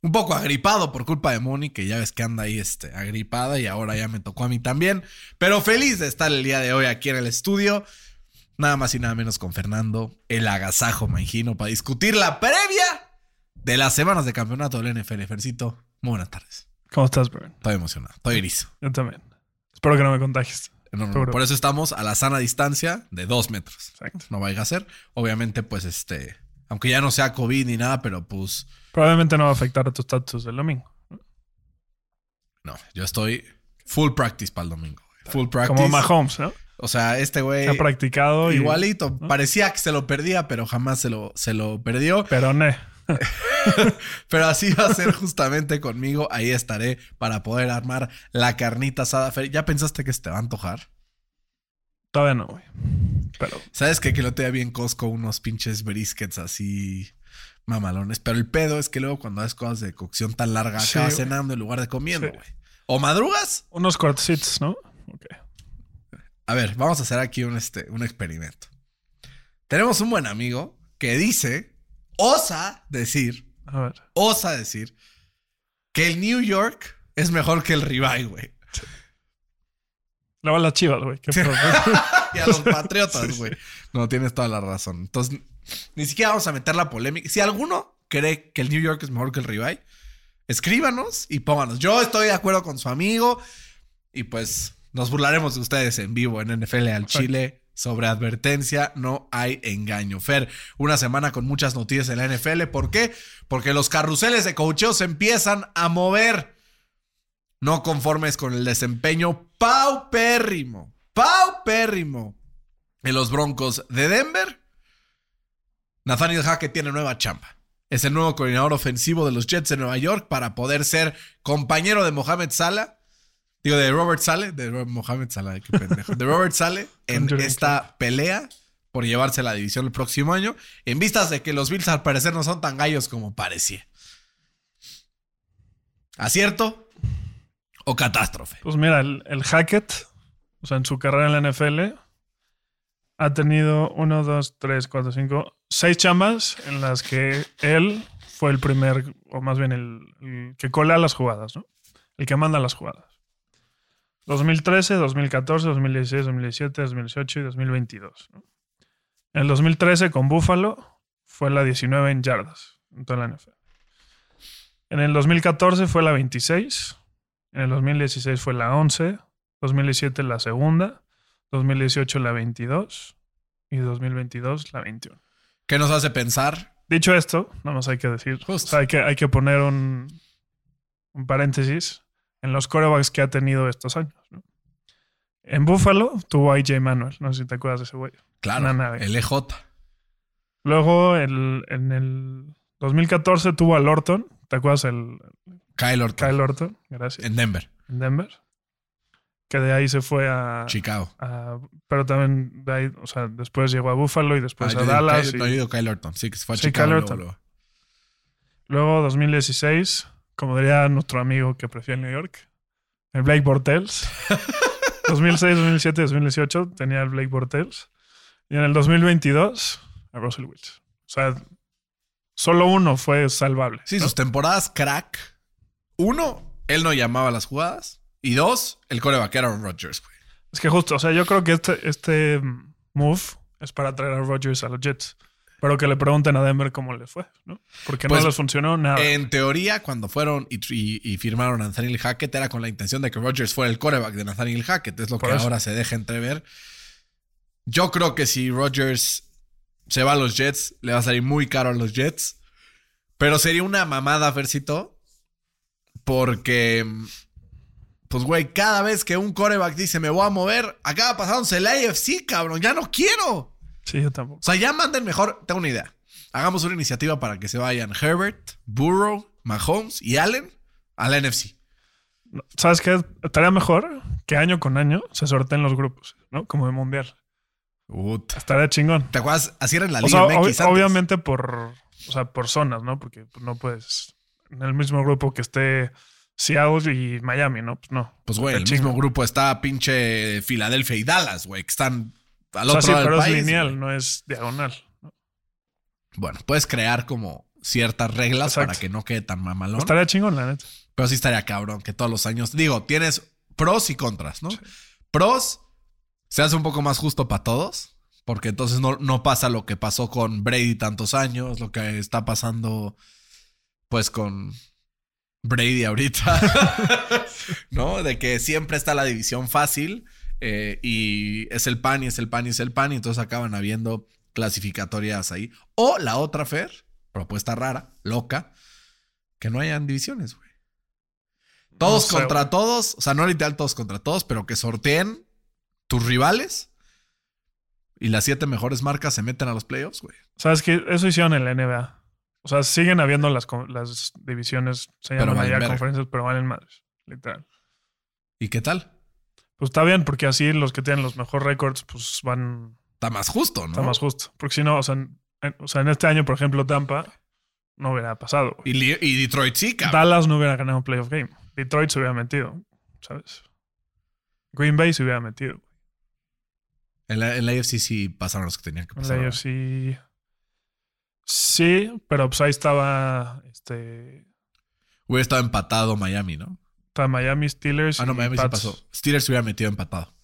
Un poco agripado por culpa de Moni, que ya ves que anda ahí este, agripada y ahora ya me tocó a mí también. Pero feliz de estar el día de hoy aquí en el estudio. Nada más y nada menos con Fernando, el agasajo imagino, para discutir la previa de las semanas de campeonato del NFL. Fercito, muy buenas tardes. ¿Cómo estás, Bern? Estoy emocionado, estoy erizo. Yo también. Espero que no me contagies. No, por eso estamos a la sana distancia de dos metros. Exacto. No vaya a ser. Obviamente, pues este, aunque ya no sea COVID ni nada, pero pues Probablemente no va a afectar a tu estatus del domingo. no, yo estoy full practice para el domingo. Full practice. Como Mahomes, ¿no? O sea, este güey Se ha practicado y... igualito. Parecía que se lo perdía, pero jamás se lo, se lo perdió. Pero ne. Pero así va a ser justamente conmigo. Ahí estaré para poder armar la carnita asada. ¿Ya pensaste que se te va a antojar? Todavía no, güey. Pero ¿Sabes qué? Que lo te bien Costco unos pinches briskets así mamalones. Pero el pedo es que luego cuando haces cosas de cocción tan larga, Sí, acabas güey. cenando en lugar de comiendo, Sí. güey. O madrugas. unos cortecitos, ¿no? Ok. A ver, vamos a hacer aquí un, este, un experimento. Tenemos un buen amigo que dice, osa decir, A ver. osa decir, que el New York es mejor que el Ribeye, güey. Le va a las chivas, güey. Y a los patriotas, güey. No, tienes toda la razón. Entonces, ni siquiera vamos a meter la polémica. Si alguno cree que el New York es mejor que el Ribeye, escríbanos y pónganos. Yo estoy de acuerdo con su amigo y pues nos burlaremos de ustedes en vivo en NFL al Chile. Sobre advertencia, no hay engaño. Fer, una semana con muchas noticias en la NFL. ¿Por qué? Porque los carruseles de cocheo se empiezan a mover. No conformes con el desempeño paupérrimo, paupérrimo en los Broncos de Denver. Nathaniel Hackett tiene nueva chamba. Es el nuevo coordinador ofensivo de los Jets de Nueva York para poder ser compañero de Mohamed Salah. Digo, de Robert Saleh, de Mohamed Salah, qué pendejo. De Robert Saleh en esta pelea por llevarse la división el próximo año, en vistas de que los Bills al parecer no son tan gallos como parecía. ¿Acierto o catástrofe? Pues mira, el, el Hackett, o sea, en su carrera en la NFL, ha tenido uno, dos, tres, cuatro, cinco, seis chambas en las que él fue el primer, o más bien el, que colea las jugadas, ¿no? El que manda las jugadas. 2013, 2014, 2016, 2017, 2018 y 2022. ¿no? En el 2013 con Buffalo fue la 19 en yardas en toda la NFL. En el 2014 fue la 26. En el 2016 fue la 11, 2017 la segunda, 2018 la 22 y 2022 la 21. ¿Qué nos hace pensar? Dicho esto, nada más hay que decir, Justo. o sea, hay, que, hay que poner un, un paréntesis en los corebacks que ha tenido estos años. ¿no? En Buffalo tuvo a AJ Manuel, no sé si te acuerdas de ese güey. Claro, el EJ. Luego el- en el 2014 tuvo a Lorton, ¿te acuerdas el Kyle Orton. Kyle Lorton? Gracias. En Denver, En Denver. Que de ahí se fue a, Chicago. a- pero también de ahí, o sea, después llegó a Buffalo y después Ah, a Dallas. Y no, yo digo Kyle Orton. Sí, que se fue a Sí, Chicago. Kyle luego, Orton. luego. Luego 2016, como diría nuestro amigo que prefiere New York, el Blake Bortles. 2006, 2007, 2018 tenía el Blake Bortles. Y en el 2022 a Russell Wilson. O sea, solo uno fue salvable. Sí, ¿no? sus temporadas crack. Uno, él no llamaba las jugadas. Y dos, el coreback era Aaron Rodgers, güey. Es que justo, o sea, yo creo que este, este move es para traer a Rodgers a los Jets. Pero que le pregunten a Denver cómo le fue, ¿no? Porque Pues, no les funcionó nada. En teoría, cuando fueron y, y- y firmaron a Nathaniel Hackett, era con la intención de que Rodgers fuera el coreback de Nathaniel Hackett. Es lo Por que eso. ahora se deja entrever. Yo creo que si Rodgers se va a los Jets, le va a salir muy caro a los Jets. Pero sería una mamada, Fercito. Porque, pues, güey, cada vez que un coreback dice me voy a mover, acaba pasándose el AFC, cabrón. Ya no quiero. Sí, yo tampoco. O sea, ya manden mejor. Tengo una idea. Hagamos una iniciativa para que se vayan Herbert, Burrow, Mahomes y Allen a la NFC. ¿Sabes qué? Estaría mejor que año con año se sorteen los grupos, ¿no? Como de mundial. Ut. Estaría chingón. ¿Te acuerdas? Así era en la O Liga sea, MX ob- antes. obviamente por, o sea, por zonas, ¿no? Porque no puedes en el mismo grupo que esté Seattle y Miami, ¿no? Pues no. Pues, güey, el mismo grupo está pinche Filadelfia y Dallas, güey, que están al O sea, otro sí, lado del pero es país, lineal, no es diagonal. Bueno, puedes crear como ciertas reglas Exacto. para que no quede tan mamalón. Estaría chingón, la neta. Pero sí estaría cabrón que todos los años. Digo, tienes pros y contras, ¿no? Pros, se hace un poco más justo para todos. Porque entonces no, no pasa lo que pasó con Brady tantos años, lo que está pasando, pues, con Brady ahorita. ¿No? De que siempre está la división fácil. eh, y es el pan y es el pan y es el pan. Y entonces acaban habiendo clasificatorias ahí. O la otra, Fer, propuesta rara, loca, que no hayan divisiones, güey. Todos No sé, contra todos, o sea, no literal todos contra todos, pero que sorteen tus rivales y las siete mejores marcas se meten a los playoffs, güey. ¿Sabes qué? Eso hicieron en la NBA. O sea, siguen habiendo las, divisiones, se Pero llaman valen allá conferencias, pero valen madres, literal. ¿Y qué tal? Pues está bien, porque así los que tienen los mejores récords, pues van, Está más justo, ¿no? está más justo. Porque si no, o sea, en, en- o sea, en este año, por ejemplo, Tampa no hubiera pasado. Y, Detroit sí, cabrón. Dallas no hubiera ganado un playoff game. Detroit se hubiera metido, ¿sabes? Green Bay se hubiera metido. En la, en la AFC sí pasaron los que tenían que En pasar. la ¿verdad? AFC. Sí, pero pues ahí estaba este Hubiera estado empatado Miami, ¿no? estaba Miami Steelers. Ah, no, Miami Pats. pasó. Steelers se hubiera metido empatado.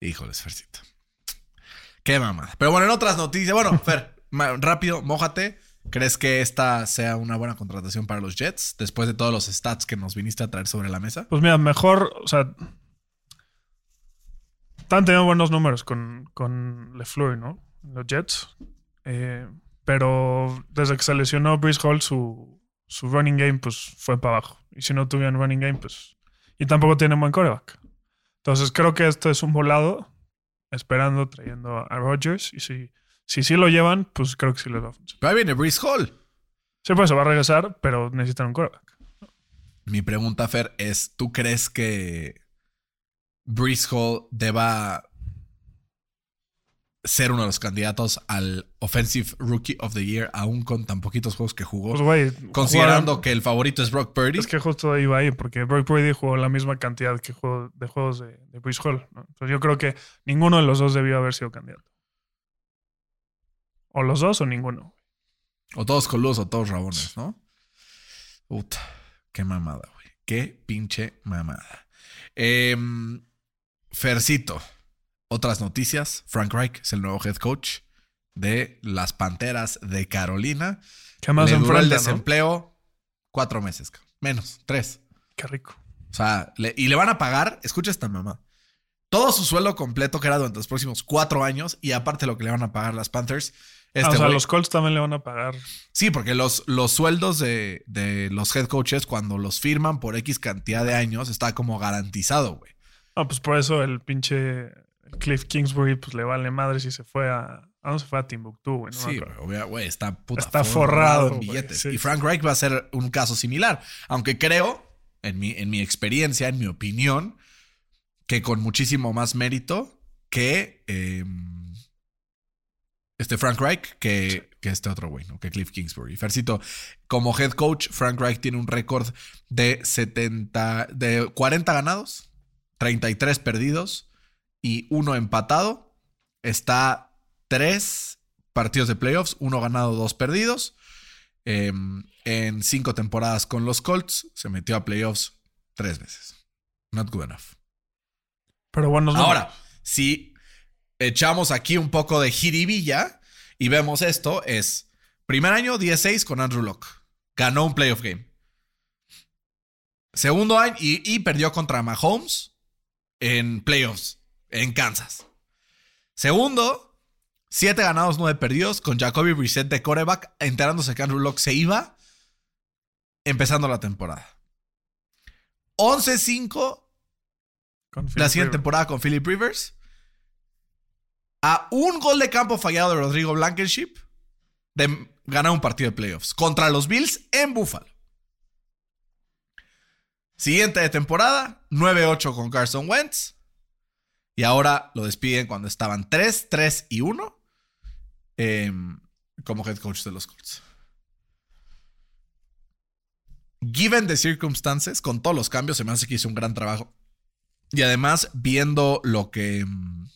Híjoles, Fercito. Qué mamada. Pero bueno, en otras noticias. Bueno, Fer, rápido, mójate. ¿Crees que esta sea una buena contratación para los Jets? Después de todos los stats que nos viniste a traer sobre la mesa. Pues mira, mejor, o sea, están teniendo buenos números con, con LeFleur, ¿no? Los Jets. Eh, pero desde que se lesionó Breeze Hall, su, su running game, pues fue para abajo. Y si no tuvieran running game, pues. Y tampoco tienen buen coreback. Entonces creo que esto es un volado, esperando, trayendo a Rodgers. Y si, si sí lo llevan, pues creo que sí les va a funcionar. Pero ahí viene Breeze Hall. Sí, pues se va a regresar, pero necesitan un coreback. Mi pregunta, Fer, es: ¿tú crees que Breeze Hall deba ser uno de los candidatos al Offensive Rookie of the Year, aún con tan poquitos juegos que jugó? Pues, güey. considerando jugaron- que el favorito es Brock Purdy. Es que justo iba ahí, porque Brock Purdy jugó la misma cantidad que jugó de juegos de, de Hall. ¿no? Entonces yo creo que ninguno de los dos debió haber sido candidato. O los dos o ninguno. O todos coludos o todos rabones, ¿no? Puta, qué mamada, güey. Qué pinche mamada. Em, Fercito, otras noticias. Frank Reich es el nuevo head coach de las Panteras de Carolina. ¿Qué más Le el enfrenta, no? desempleo cuatro meses, menos, tres. Qué rico. O sea, le- y le van a pagar, escucha esta mamá, todo su sueldo completo que era durante los próximos cuatro años y aparte lo que le van a pagar las Panthers. Ah, Este o sea, los Colts también le van a pagar. Sí, porque los, los sueldos de, de los head coaches, cuando los firman por X cantidad de años, está como garantizado, güey. Ah, pues por eso el pinche Cliff Kingsbury pues le vale madre si se fue a... ¿A dónde se fue? A Timbuktu, güey. no sí, güey, está puta Está forrado, en güey, billetes. sí. y Frank Reich va a ser un caso similar. Aunque creo, en mi, en mi experiencia, en mi opinión, que con muchísimo más mérito que eh, este Frank Reich que, que este otro güey, ¿no? Que Cliff Kingsbury. Fercito, como head coach, Frank Reich tiene un récord de 70, de 40 ganados, 33 perdidos y uno empatado. Está tres partidos de playoffs, uno ganado, dos perdidos. Eh, en cinco temporadas con los Colts, se metió a playoffs tres veces. Not good enough. Pero bueno, Ahora, si echamos aquí un poco de jiribilla y vemos esto, es primer año 16 con Andrew Locke. Ganó un playoff game. Segundo año y, y perdió contra Mahomes en playoffs en Kansas. Segundo, siete ganados, nueve perdidos con Jacoby Brissett de coreback, enterándose que Andrew Locke se iba empezando la temporada. 11-5 con Philip la siguiente temporada con Philip Rivers. A un gol de campo fallado de Rodrigo Blankenship de ganar un partido de playoffs contra los Bills en Buffalo. Siguiente de temporada, 9-8 con Carson Wentz. Y ahora lo despiden cuando estaban 3, 3 y 1 em, como head coach de los Colts. Given the circumstances, con todos los cambios, se me hace que hizo un gran trabajo. Y además, viendo lo que, em,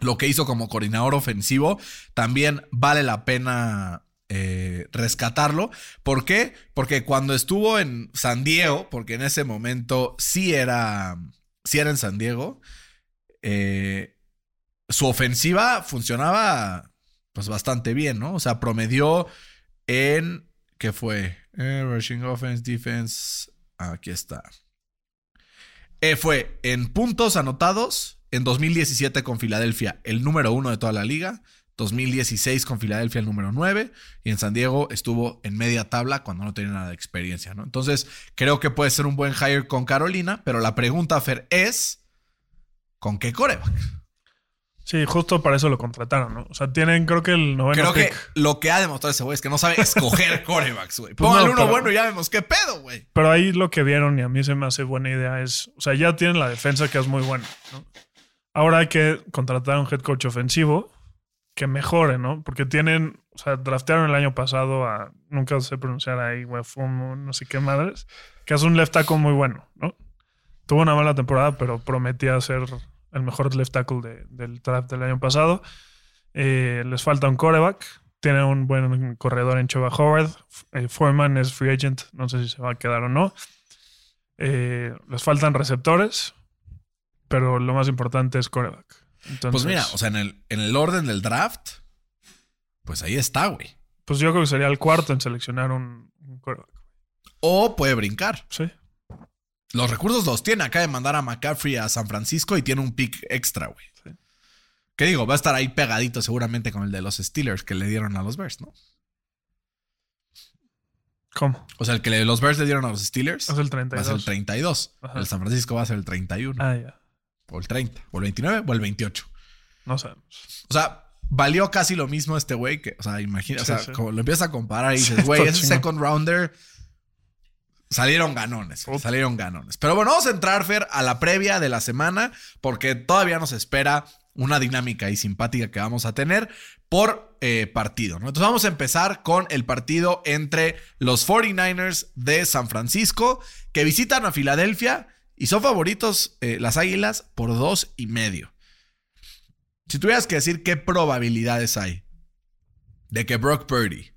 lo que hizo como coordinador ofensivo, también vale la pena eh, rescatarlo. ¿Por qué? Porque cuando estuvo en San Diego, porque en ese momento sí era, sí era en San Diego, eh, su ofensiva funcionaba pues bastante bien, ¿no? O sea, promedió en, ¿qué fue? Eh, rushing offense, defense, aquí está. fue en puntos anotados en 2017 con Filadelfia, el número uno de toda la liga. 2016 con Filadelfia el número 9 y en San Diego estuvo en media tabla cuando no tenía nada de experiencia, ¿no? Entonces, creo que puede ser un buen hire con Carolina, pero la pregunta, Fer, es ¿con qué coreback? Sí, justo para eso lo contrataron, ¿no? O sea, tienen creo que el noveno Creo que lo que ha demostrado ese güey es que no sabe escoger corebacks, güey. Pues Póngale no, uno pero- bueno y ya vemos qué pedo, güey. Pero ahí lo que vieron y a mí se me hace buena idea es, o sea, ya tienen la defensa que es muy buena, ¿no? Ahora hay que contratar a un head coach ofensivo que mejore, ¿no? Porque tienen, o sea, draftearon el año pasado a, nunca sé pronunciar ahí, Wefumo, no sé qué madres, que es un left tackle muy bueno, ¿no? Tuvo una mala temporada, pero prometía ser el mejor left tackle de- del draft del año pasado. Eh, les falta un coreback. Tiene un buen corredor en Chuba Howard. Eh, Foreman es free agent. No sé si se va a quedar o no. Eh, les faltan receptores. Pero lo más importante es coreback. Entonces, Pues mira, o sea, en el, en el orden del draft, pues ahí está, güey. pues yo creo que sería el cuarto en seleccionar un, un coreback. O puede brincar. Sí. Los recursos los tiene. Acaba de mandar a McCaffrey a San Francisco y tiene un pick extra, güey. Sí. ¿Qué digo? Va a estar ahí pegadito seguramente con el de los Steelers que le dieron a los Bears, ¿no? ¿Cómo? O sea, el que los Bears le dieron a los Steelers Es el va a 32. ser el 32. Ajá. El San Francisco va a ser el 31. Ah, ya. O el 30. O el 29 o el 28. No sabemos. O sea, valió casi lo mismo este güey que, o sea, imagina, o Sí, sea, sí. como lo empiezas a comparar y dices, güey, ese second rounder salieron ganones, Uf. salieron ganones. Pero bueno, vamos a entrar, Fer, a la previa de la semana porque todavía nos espera una dinámica y simpática que vamos a tener por eh, partido, ¿no? Entonces vamos a empezar con el partido entre los 49ers de San Francisco que visitan a Filadelfia y son favoritos eh, las Águilas por dos y medio. Si tuvieras que decir qué probabilidades hay de que Brock Purdy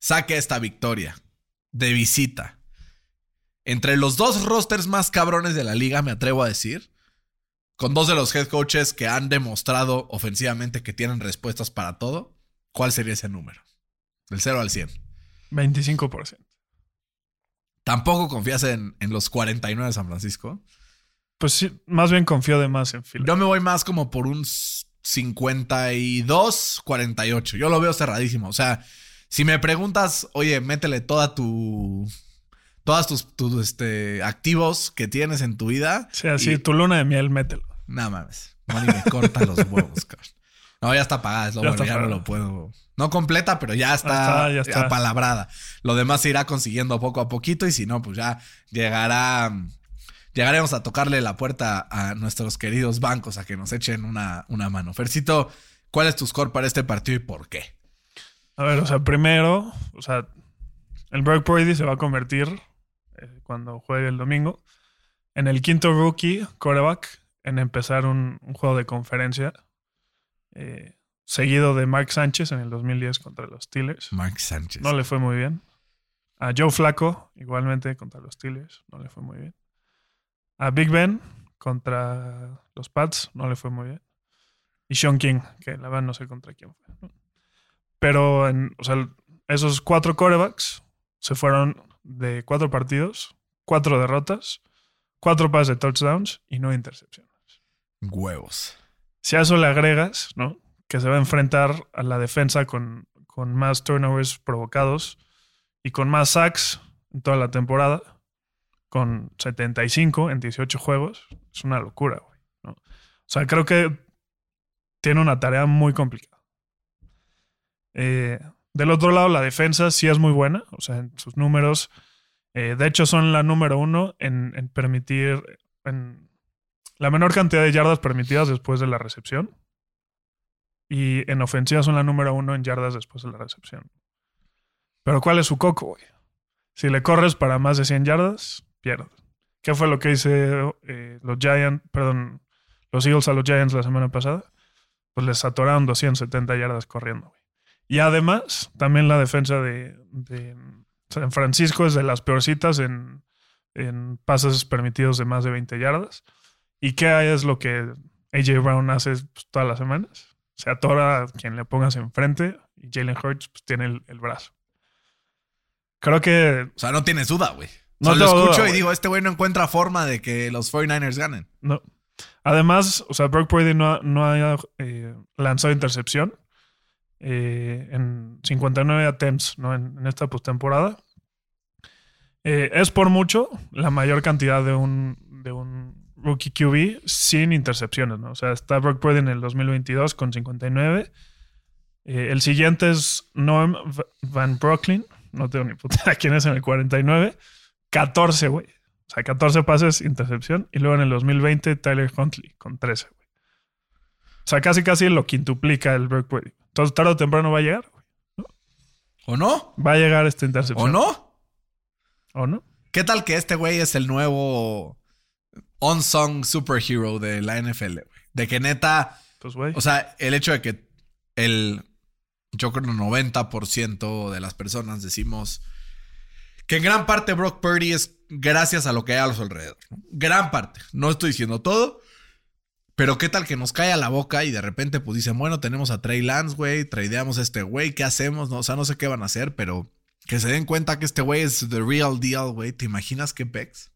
saque esta victoria de visita entre los dos rosters más cabrones de la liga, me atrevo a decir, con dos de los head coaches que han demostrado ofensivamente que tienen respuestas para todo, ¿cuál sería ese número? Del 0 al 100. 25%. Tampoco confías en, en los 49 de San Francisco. Pues sí, más bien confío de más en Phil. Yo me voy más como por un 52, 48. Yo lo veo cerradísimo. O sea, si me preguntas, oye, métele toda tu. Todas tus, tus, este, activos que tienes en tu vida. Sí, así, y- tu luna de miel, mételo. No mames. Moni me corta los huevos, cabrón. No, ya está pagada, es lo Ya bueno, ya no lo puedo. No completa, pero ya está, está, ya está. apalabrada. Lo demás se irá consiguiendo poco a poquito y si no, pues ya llegará. Llegaremos a tocarle la puerta a nuestros queridos bancos a que nos echen una, una mano. Fercito, ¿cuál es tu score para este partido y por qué? A ver, o sea, primero, o sea, el Brock Purdy se va a convertir eh, cuando juegue el domingo en el quinto rookie quarterback en empezar un, un juego de conferencia eh, seguido de Mark Sánchez en el 2010 contra los Steelers. Mark Sánchez. No le fue muy bien. A Joe Flaco, igualmente contra los Steelers, no le fue muy bien. A Big Ben contra los Pats, no le fue muy bien. Y Sean King, que la verdad no sé contra quién fue. Pero en, o sea, esos cuatro corebacks se fueron de cuatro partidos, cuatro derrotas, cuatro pases de touchdowns y no intercepciones. Huevos. Si a eso le agregas, ¿no? Que se va a enfrentar a la defensa con, con más turnovers provocados y con más sacks en toda la temporada, con 75 en 18 juegos. Es una locura, güey. ¿no? O sea, creo que tiene una tarea muy complicada. Eh, del otro lado, la defensa sí es muy buena. O sea, en sus números Eh, de hecho, son la número uno en, permitir en la menor cantidad de yardas permitidas después de la recepción. Y en ofensiva son la número uno en yardas después de la recepción. Pero ¿cuál es su coco, güey? Si le corres para más de 100 yardas, pierdes. ¿Qué fue lo que hice eh, los Giants, perdón, los Eagles a los Giants la semana pasada? Pues les atoraron 270 yardas corriendo, güey. Y además, también la defensa de, de San Francisco es de las peorcitas en, en pases permitidos de más de 20 yardas. ¿Y qué es lo que AJ Brown hace pues, todas las semanas? Se atora a quien le pongas enfrente y Jalen Hurts pues, tiene el, el brazo. Creo que O sea, no tienes duda, güey. No lo escucho duda, y digo, este güey no encuentra forma de que los 49ers ganen. no. Además, o sea, Brock Purdy no, ha- no ha eh, lanzado intercepción eh, en 59 attempts ¿no? en, esta postemporada. Eh, es por mucho la mayor cantidad de un, de un rookie QB sin intercepciones. ¿no? O sea, está Brock Purdy en el 2022 con 59. Eh, el siguiente es Noam V- Van Brocklin. No tengo ni puta quién es en el 49. 14, güey. O sea, 14 pases, intercepción. Y luego en el 2020, Tyler Huntley con 13, güey. O sea, casi casi lo quintuplica el Brock Purdy. Entonces, tarde o temprano va a llegar. ¿O no? Va a llegar esta intercepción. ¿O no? ¿O no? ¿Qué tal que este güey es el nuevo unsung superhero de la NFL, güey? De que neta, Pues, güey. o sea, el hecho de que el, yo creo el 90% de las personas decimos que en gran parte Brock Purdy es gracias a lo que hay a su alrededor. Gran parte. No estoy diciendo todo. Pero qué tal que nos cae a la boca y de repente pues dicen, bueno, tenemos a Trey Lance, güey, tradeamos a este güey, ¿qué hacemos? No, o sea, no sé qué van a hacer, pero que se den cuenta que este güey es the real deal, güey. ¿Te imaginas qué pex?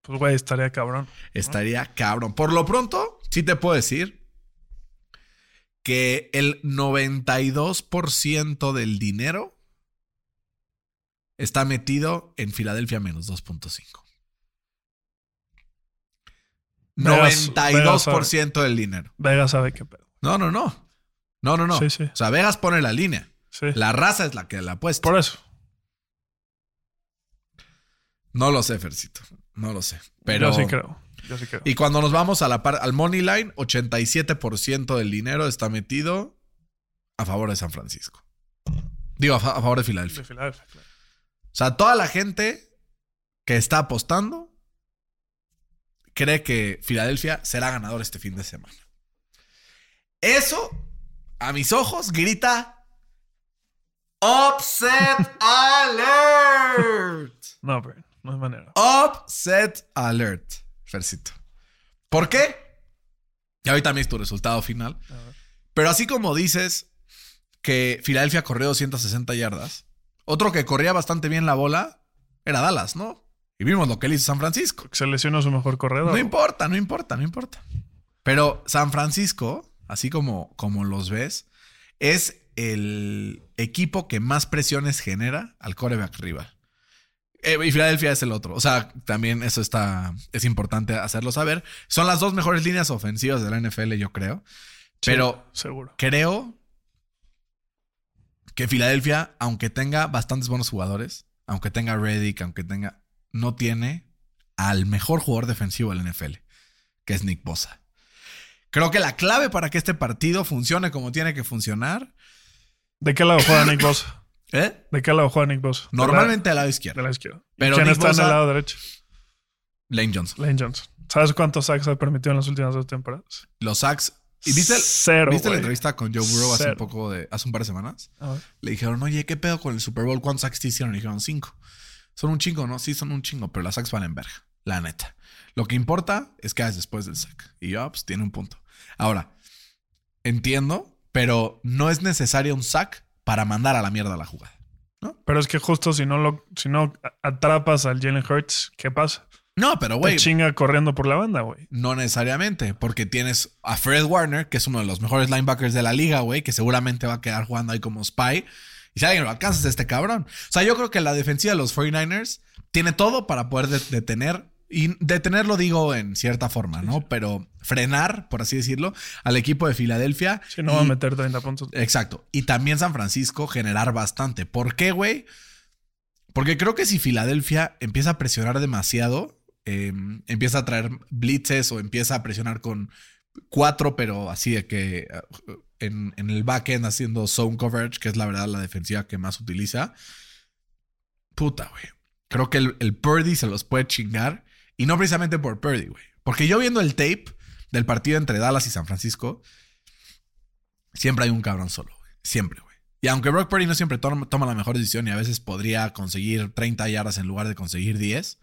Pues, güey, estaría cabrón. Estaría cabrón. Por lo pronto, sí te puedo decir que el 92% del dinero está metido en Filadelfia menos 2.5. Vegas- 92% del dinero. Vegas sabe qué pedo. No, no, no. No, no, no. Sí, sí. O sea, Vegas pone la línea. Sí. La raza es la que la apuesta. Por eso. No lo sé, Fercito. No lo sé. Pero. Yo sí creo. Yo sí creo. Y cuando nos vamos a la par- al money line, 87% del dinero está metido a favor de San Francisco. Digo, a, fa- a favor de Filadelfia. De Filadelfia, claro. O sea, toda la gente que está apostando cree que Filadelfia será ganador este fin de semana. Eso, a mis ojos, grita Upset Alert. No, pero no hay manera. Upset Alert, Fercito. ¿Por qué? Y ahorita me es tu resultado final. Pero así como dices que Filadelfia corrió 260 yardas, otro que corría bastante bien la bola era Dallas, ¿no? Y vimos lo que le hizo San Francisco. Se lesionó su mejor corredor. No importa, no importa, no importa. Pero San Francisco, así como, como los ves, es el equipo que más presiones genera al coreback rival. Eh, y Filadelfia es el otro. O sea, también eso está. Es importante hacerlo saber. Son las dos mejores líneas ofensivas de la NFL, yo creo. Sí, Pero seguro. creo que Filadelfia, aunque tenga bastantes buenos jugadores, aunque tenga Reddick, aunque tenga. No tiene al mejor jugador defensivo del NFL, que es Nick Bosa. Creo que la clave para que este partido funcione como tiene que funcionar. ¿De qué lado juega Nick Bosa? ¿eh? ¿De qué lado juega Nick Bosa? De la- Normalmente al lado De izquierdo. la izquierda. Pero Pero ¿Quién Nick está en el lado derecho? Lane Johnson. Lane Johnson. ¿Sabes cuántos sacks ha permitido en las últimas dos temporadas? Los sacks. ¿Y viste, el- Cero. ¿viste la entrevista con Joe Burrow hace un poco de. hace un par de semanas? Le dijeron, oye, ¿qué pedo con el Super Bowl? ¿Cuántos sacks te hicieron? Le dijeron, cinco. Son un chingo, ¿no? Sí, son un chingo, pero las sacks valen verga. La neta. Lo que importa es que haces después del sack. Y yo, pues tiene un punto. Ahora, entiendo, pero no es necesario un sack para mandar a la mierda la jugada. Pero es que justo si no lo, si no atrapas al Jalen Hurts, ¿qué pasa? No, pero güey, chinga corriendo por la banda, güey. no necesariamente, porque tienes a Fred Warner, que es uno de los mejores linebackers de la liga, güey, que seguramente va a quedar jugando ahí como spy. Y si alguien lo alcanza es este cabrón. O sea, yo creo que la defensiva de los 49ers tiene todo para poder de- detener, y detenerlo digo en cierta forma, ¿no? Pero frenar, por así decirlo, al equipo de Filadelfia. Si no y- va a meter 30 puntos. Exacto. Y también San Francisco generar bastante. ¿Por qué, güey? Porque creo que si Filadelfia empieza a presionar demasiado, eh, empieza a traer blitzes o empieza a presionar con cuatro, pero así de que en, en el backend haciendo zone coverage, que es la verdad la defensiva que más utiliza. Puta, güey. Creo que el, el Purdy se los puede chingar. Y no precisamente por Purdy, güey. Porque yo viendo el tape del partido entre Dallas y San Francisco, siempre hay un cabrón solo, güey. Siempre, güey. Y aunque Brock Purdy no siempre toma la mejor decisión y a veces podría conseguir 30 yardas en lugar de conseguir 10,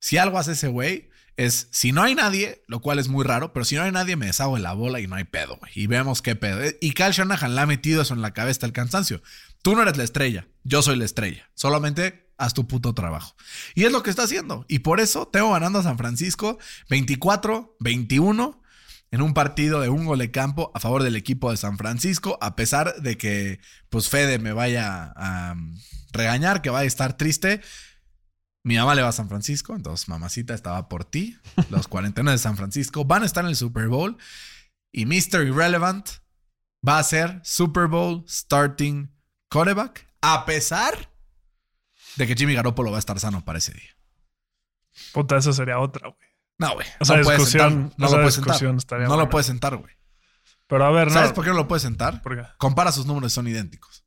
si algo hace ese güey es, si no hay nadie, lo cual es muy raro, pero si no hay nadie me deshago de la bola y no hay pedo. Y vemos qué pedo. Y Kyle Shanahan le ha metido eso en la cabeza el cansancio. Tú no eres la estrella, yo soy la estrella. Solamente haz tu puto trabajo. Y es lo que está haciendo. Y por eso tengo ganando a San Francisco 24-21 en un partido de un gol de campo a favor del equipo de San Francisco, a pesar de que pues Fede me vaya a um, regañar, que vaya a estar triste. Mi mamá le va a San Francisco, entonces mamacita estaba por ti. Los 49 de San Francisco van a estar en el Super Bowl y Mr. Irrelevant va a ser Super Bowl starting quarterback, a pesar de que Jimmy Garoppolo va a estar sano para ese día. Puta, eso sería otra, güey. No, güey. No lo puedes sentar. No lo puedes sentar, güey. Pero a ver, ¿Sabes no. por qué no lo puedes sentar? ¿Por qué? Compara sus números, son idénticos.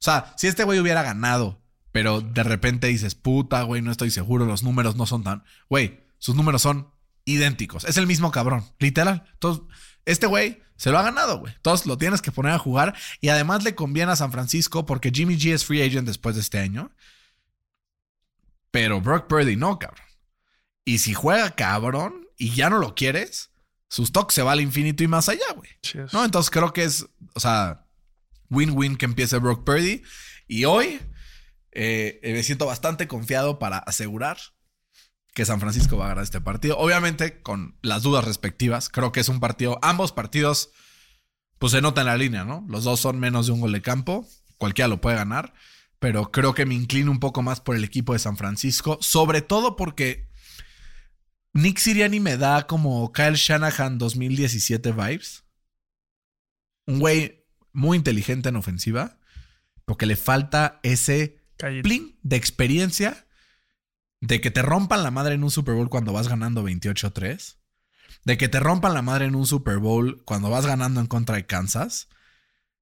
O sea, si este güey hubiera ganado, pero de repente dices, puta, güey, no estoy seguro, los números no son tan. Güey, sus números son idénticos. Es el mismo cabrón, literal. Entonces, este güey se lo ha ganado, güey. Entonces lo tienes que poner a jugar. Y además le conviene a San Francisco porque Jimmy G es free agent después de este año. Pero Brock Purdy no, cabrón. Y si juega cabrón y ya no lo quieres, su stock se va al infinito y más allá, güey. No, entonces creo que es, o sea, win-win que empiece Brock Purdy. Y hoy eh, me siento bastante confiado para asegurar que San Francisco va a ganar este partido. Obviamente, con las dudas respectivas, creo que es un partido, ambos partidos, pues se nota en la línea, ¿no? Los dos son menos de un gol de campo, cualquiera lo puede ganar, pero creo que me inclino un poco más por el equipo de San Francisco, sobre todo porque Nick Siriani me da como Kyle Shanahan 2017 vibes. Un güey muy inteligente en ofensiva, porque le falta ese Cállate. plin de experiencia de que te rompan la madre en un Super Bowl cuando vas ganando 28-3, de que te rompan la madre en un Super Bowl cuando vas ganando en contra de Kansas.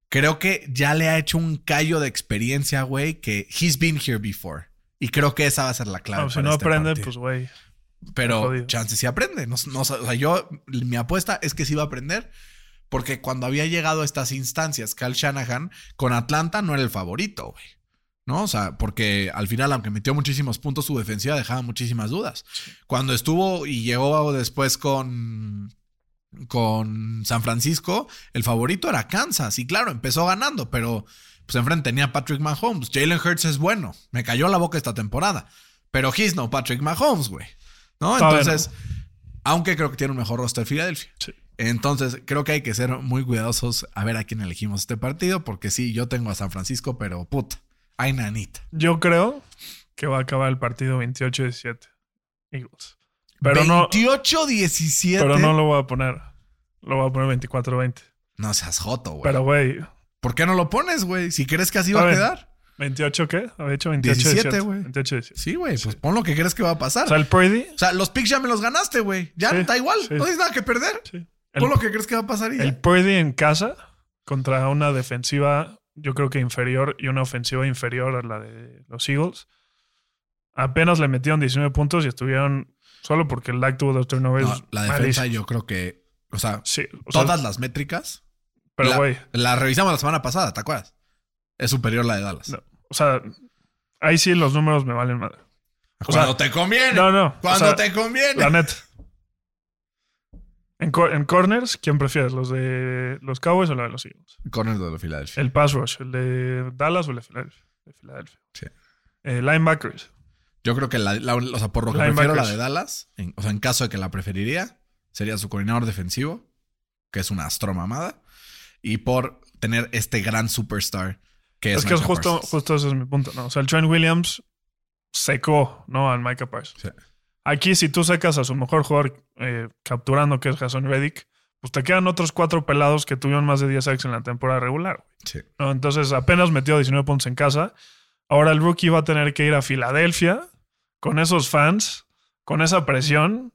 Creo que ya le ha hecho un callo de experiencia, güey, que he's been here before. Y creo que esa va a ser la clave. No, si no este aprende, partido. pues, güey. Pero chance sí aprende. No, no- o sea, yo, mi apuesta es que sí va a aprender. Porque cuando había llegado a estas instancias, Cal Shanahan con Atlanta no era el favorito, güey. ¿No? O sea, porque al final, aunque metió muchísimos puntos, su defensiva dejaba muchísimas dudas. Cuando estuvo y llegó después con, con San Francisco, el favorito era Kansas. Y claro, empezó ganando, pero pues enfrente tenía a Patrick Mahomes. Jalen Hurts es bueno. Me cayó la boca esta temporada. Pero he's no Patrick Mahomes, güey. ¿No? Está. Entonces, aunque creo que tiene un mejor roster Filadelfia. Sí. Entonces, creo que hay que ser muy cuidadosos a ver a quién elegimos este partido, porque sí, yo tengo a San Francisco, pero puta, hay nanita. Yo creo que va a acabar el partido 28-17. Eagles. Pero no, 28-17. pero no lo voy a poner. Lo voy a poner 24-20. No seas joto, güey. Pero, güey, ¿Por qué no lo pones, güey? Si crees que así va a quedar. ¿28 qué? Había hecho 28 17, 17, güey. 28 17. Sí, güey, pues pon lo que crees que va a pasar. O sea, el Purdy. O sea, los picks ya me los ganaste, güey. Ya, Sí, da igual. sí. No tienes nada que perder. Sí. El, Pon lo que crees que va a pasar y ya. el Purdy en casa contra una defensiva, yo creo que inferior y una ofensiva inferior a la de los Eagles. Apenas le metieron 19 puntos y estuvieron solo porque el lag tuvo dos turnovers. No, la defensa yo creo que, o sea, Sí, o sea, todas las métricas. pero güey, la revisamos la semana pasada, ¿te acuerdas? Es superior la de Dallas. no, o sea, ahí sí los números me valen madre. o Cuando sea, te conviene. No, no. o Cuando sea, te conviene. La neta. En, cor- en corners, ¿quién prefieres? ¿Los de los Cowboys o la de los Eagles? Corner de la Filadelfia. El pass rush, ¿el de Dallas o el de Filadelfia. Sí. Eh, linebackers. Yo creo que la, la- o sea, por lo que prefiero la de Dallas, en- o sea, en caso de que la preferiría, sería su coordinador defensivo, que es una astromamada, y por tener este gran superstar que es, Es, que es justo, Parsons. justo ese es mi punto, ¿no? O sea, el Trent Williams secó, ¿no? Al Micah Parsons. Sí. Aquí, si tú secas a su mejor jugador eh, capturando, que es Jason Reddick, pues te quedan otros cuatro pelados que tuvieron más de 10 sacks en la temporada regular. Sí. ¿no? Entonces, apenas metió 19 puntos en casa. Ahora el rookie va a tener que ir a Filadelfia con esos fans, con esa presión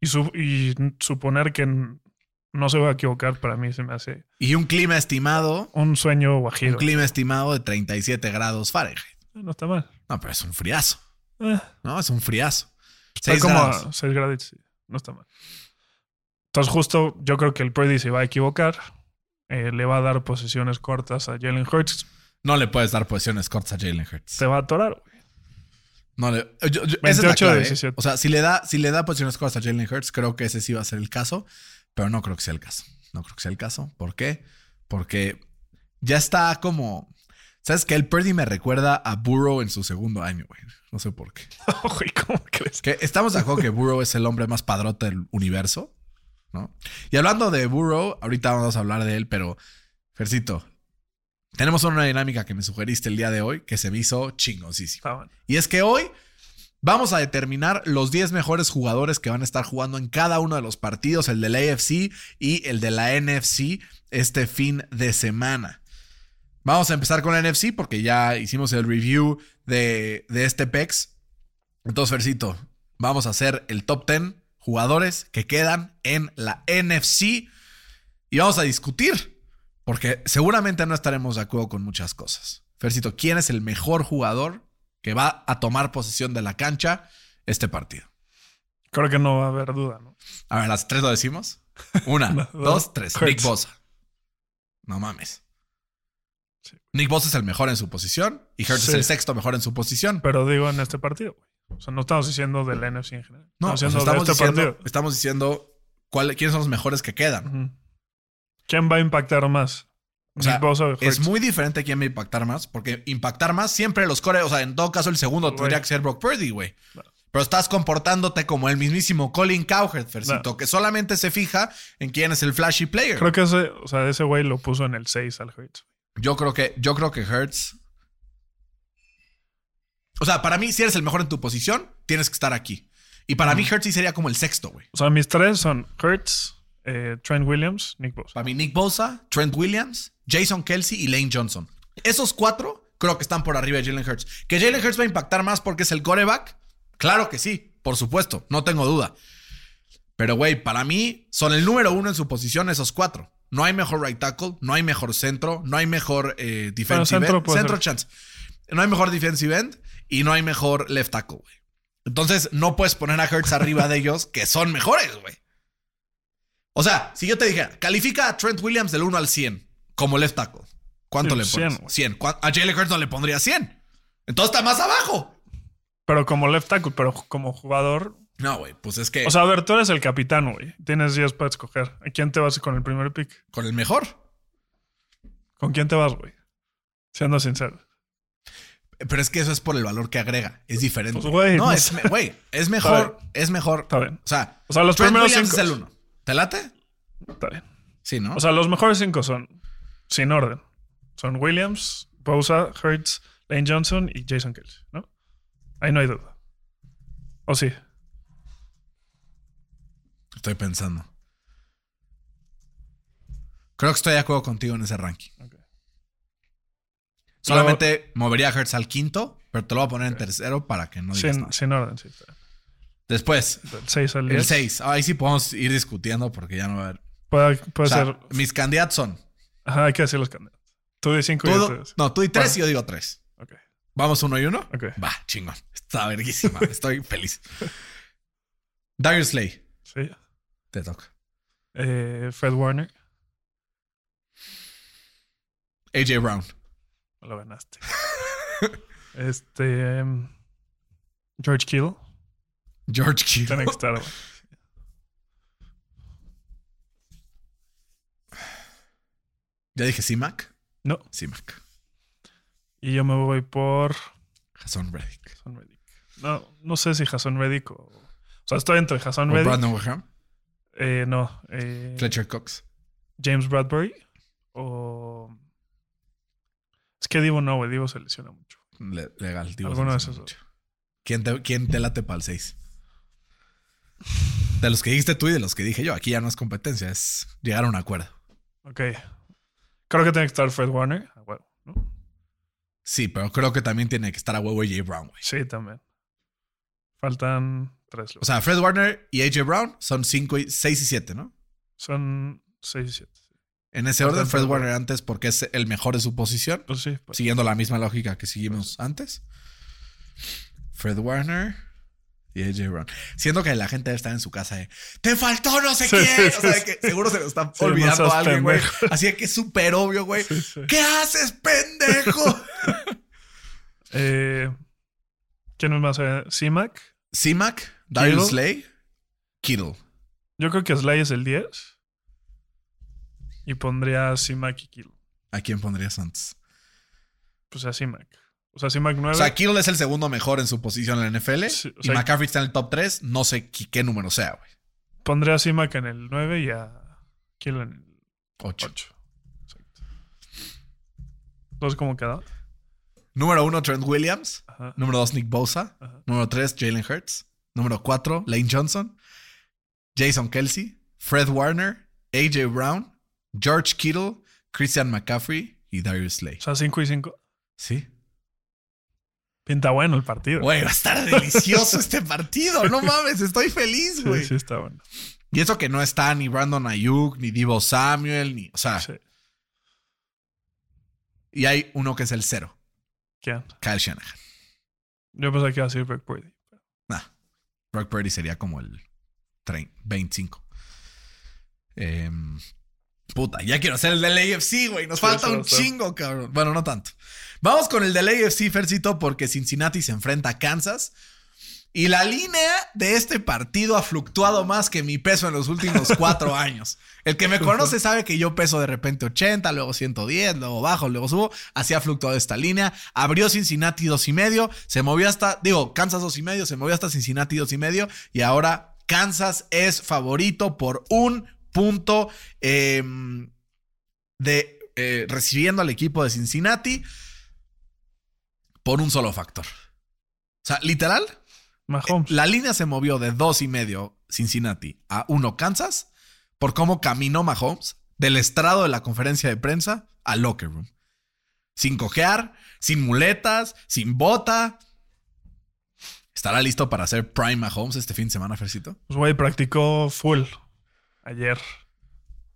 y, su- y suponer que no se va a equivocar para mí se me hace Y un clima estimado, un sueño un guajiro. clima estimado de 37 grados Fahrenheit. No está mal. No, pero es un friazo. Eh, No, es un friazo. Está 6 como grados. a 6 grados. sí. No está mal. Entonces justo yo creo que el Purdy se va a equivocar. Eh, le va a dar posiciones cortas a Jalen Hurts. No le puedes dar posiciones cortas a Jalen Hurts. Se va a atorar. güey. No le, yo- yo- esa es la 28 de clave, ¿eh? 17. O sea, si le da, si le da posiciones cortas a Jalen Hurts, creo que ese sí va a ser el caso, pero no creo que sea el caso. No creo que sea el caso. ¿Por qué? Porque ya está como. ¿Sabes qué? El Purdy me recuerda a Burrow en su segundo año, güey. No sé por qué. ¿cómo crees? Que estamos de acuerdo que Burrow es el hombre más padrote del universo, ¿no? Y hablando de Burrow, ahorita vamos a hablar de él, pero, Fercito, tenemos una dinámica que me sugeriste el día de hoy que se me hizo chingosísima. Está bueno. Y es que hoy vamos a determinar los 10 mejores jugadores que van a estar jugando en cada uno de los partidos, el de la AFC y el de la NFC, este fin de semana. Vamos a empezar con la NFC porque ya hicimos el review de, de este PEX. Entonces, Fercito, vamos a hacer el top 10 jugadores que quedan en la NFC y vamos a discutir porque seguramente no estaremos de acuerdo con muchas cosas. Fercito, ¿quién es el mejor jugador que va a tomar posesión de la cancha este partido? Creo que no va a haber duda, ¿no? A ver, las tres lo decimos. Una, No, dos, tres. Hurts. Nick Bosa. No mames. Sí. Nick Bosa es el mejor en su posición y Hurts Sí. es el sexto mejor en su posición. Pero digo en este partido, güey. O sea, no estamos diciendo del NFC en general. no, estamos o sea, diciendo estamos, de este diciendo, estamos diciendo cuál- quiénes son los mejores que quedan. ¿Quién va a impactar más? O sea, Nick Bosa o es muy diferente quién va a impactar más, porque impactar más siempre los core, o sea, en todo caso el segundo Güey. tendría que ser Brock Purdy, güey. Pero estás comportándote como el mismísimo Colin Cowherd, Fercito, que solamente se fija en quién es el flashy player. Creo que ese, o sea, ese güey lo puso en el 6 al Hurts. Yo creo que, yo creo que Hertz. O sea, para mí, si eres el mejor en tu posición, tienes que estar aquí. Y para mí, Hertz sí sería como el sexto, güey. O sea, mis tres son Hurts, eh, Trent Williams, Nick Bosa. Para mí, Nick Bosa, Trent Williams, Jason Kelsey y Lane Johnson. Esos cuatro creo que están por arriba de Jalen Hurts. ¿Que Jalen Hurts va a impactar más porque es el coreback? Claro que sí, por supuesto, no tengo duda. Pero, güey, para mí son el número uno en su posición esos cuatro. No hay mejor right tackle, no hay mejor centro, no hay mejor eh, defensive centro end. Centro ser. chance. No hay mejor defensive end y no hay mejor left tackle, güey. Entonces, no puedes poner a Hurts arriba de ellos, que son mejores, güey. O sea, si yo te dijera, califica a Trent Williams del 1 al 100 como left tackle. ¿Cuánto Sí, le 100, pones? güey. 100. ¿Cuán- A Jalen Hurts no le pondría 100. Entonces está más abajo. Pero como left tackle, pero como jugador. No, güey, pues es que O sea, a ver, tú eres el capitán, güey. Tienes 10 para escoger. ¿A quién te vas con el primer pick? con el mejor. ¿Con quién te vas, güey? Siendo sincero. Pero es que eso es por el valor que agrega. Es diferente. Pues, güey, no, no es, güey, es mejor. Es mejor. Está bien. O sea, O sea, los Trent primeros Williams cinco. es el 1. ¿Te late? Está bien. Sí, ¿no? O sea, los mejores cinco son, sin orden, son Williams, Bosa, Hurts, Lane Johnson y Jason Kelsey, ¿no? Ahí no hay duda. ¿O sí? Estoy pensando. Creo que estoy de acuerdo contigo en ese ranking. Solamente movería a Hertz al quinto, pero te lo voy a poner en tercero para que no digas Sin, nada. sin orden, sí. Después, Del 6 al el 10. 6. Ahí sí podemos ir discutiendo porque ya no va a haber. Puede, puede O sea, ser. mis candidatos son. Ajá, hay que decir los candidatos. Tú de 5 y yo no, tú y tres Bueno. y yo digo tres. Ok. ¿Vamos uno y uno? Ok. Va, chingón. Está verguísima. Estoy feliz. Darius Slay. Sí. Te toca. Eh, Fred Warner. AJ Brown. Lo ganaste. este. em, George Kittle. George Kittle. Ya dije C-Mac. No. C-Mac. Y yo me voy por. Jason Reddick. Hassan Reddick. No, no sé si Hassan Reddick o. O sea, estoy entre O Reddick. Brandon Weham. Eh, no. eh, Fletcher Cox. James Bradbury. O. Es que Divo no, güey. Divo se lesiona mucho. Le- legal. digo, Alguno de esos mucho. ¿Quién te, ¿Quién te late para el 6? De los que dijiste tú y de los que dije yo. Aquí ya no es competencia, es llegar a un acuerdo. Ok. Creo que tiene que estar Fred Warner. Ah, huevo, ¿no? Sí, pero creo que también tiene que estar a huevo AJ Brown, güey. Sí, también. Faltan tres. O sea, Fred Warner y AJ Brown son 5 y 6 y 7, ¿no? Son 6 y 7. En ese Faltan orden, Fred Warner antes porque es el mejor de su posición, Pues sí. pues. siguiendo la misma lógica que seguimos antes. Fred Warner y AJ Brown. Siendo que la gente está en su casa de ¡Te faltó no sé Sí, quién! sí, o sea, sí. que seguro se lo olvidando a alguien, güey. Así que es súper obvio, güey. ¿Qué haces, pendejo? Eh, ¿Quién más? Eh, C-Mac. C-Mac, Darius Kittle. Slay, Kittle. Yo creo que Sly es el 10. Y pondría a C-Mac y Kittle. ¿A quién pondrías antes? Pues a C-Mac. O sea, C-Mac 9. O sea, Kittle es el segundo mejor en su posición en la NFL. Sí, o y sea- McCaffrey está en el top 3. No sé qué, qué número sea, güey. Pondría a C-Mac en el 9 y a Kittle en el 8. 8. Exacto. Entonces, ¿cómo queda? Número 1, Trent Williams. Ajá. Número 2, Nick Bosa. Ajá. Número 3, Jalen Hurts. Número 4, Lane Johnson. Jason Kelsey. Fred Warner. AJ Brown. George Kittle. Christian McCaffrey. Y Darius Slay. O sea, 5 y 5. Sí. Pinta bueno el partido. Güey, va a estar delicioso este partido. No mames, estoy feliz, sí, güey. sí, está bueno. Y eso que no está ni Brandon Ayuk, ni Divo Samuel, ni. O sea, Sí. y hay uno que es el cero. ¿Quién? Kyle Shanahan. Yo pensé que iba a ser Brock Purdy. Nah. Brock Purdy sería como el 30, 25. Em, puta, ya quiero hacer el del AFC, güey. Nos Sí, falta un chingo, cabrón. Bueno, no tanto. Vamos con el del AFC, Fercito, porque Cincinnati se enfrenta a Kansas. Y la línea de este partido ha fluctuado más que mi peso en los últimos cuatro años. El que me conoce sabe que yo peso de repente 80, luego 110, luego bajo, luego subo. Así ha fluctuado esta línea. Abrió Cincinnati dos y medio, se movió hasta, digo, Kansas dos y medio, se movió hasta Cincinnati dos y medio. Y ahora Kansas es favorito por un punto eh, de eh, recibiendo al equipo de Cincinnati por un solo factor. O sea, literal, Mahomes. la línea se movió de dos y medio Cincinnati a uno Kansas por cómo caminó Mahomes del estrado de la conferencia de prensa al locker room. Sin cojear, sin muletas, sin bota. ¿Estará listo para hacer Prime Mahomes este fin de semana, Fercito? Pues, güey, practicó full ayer.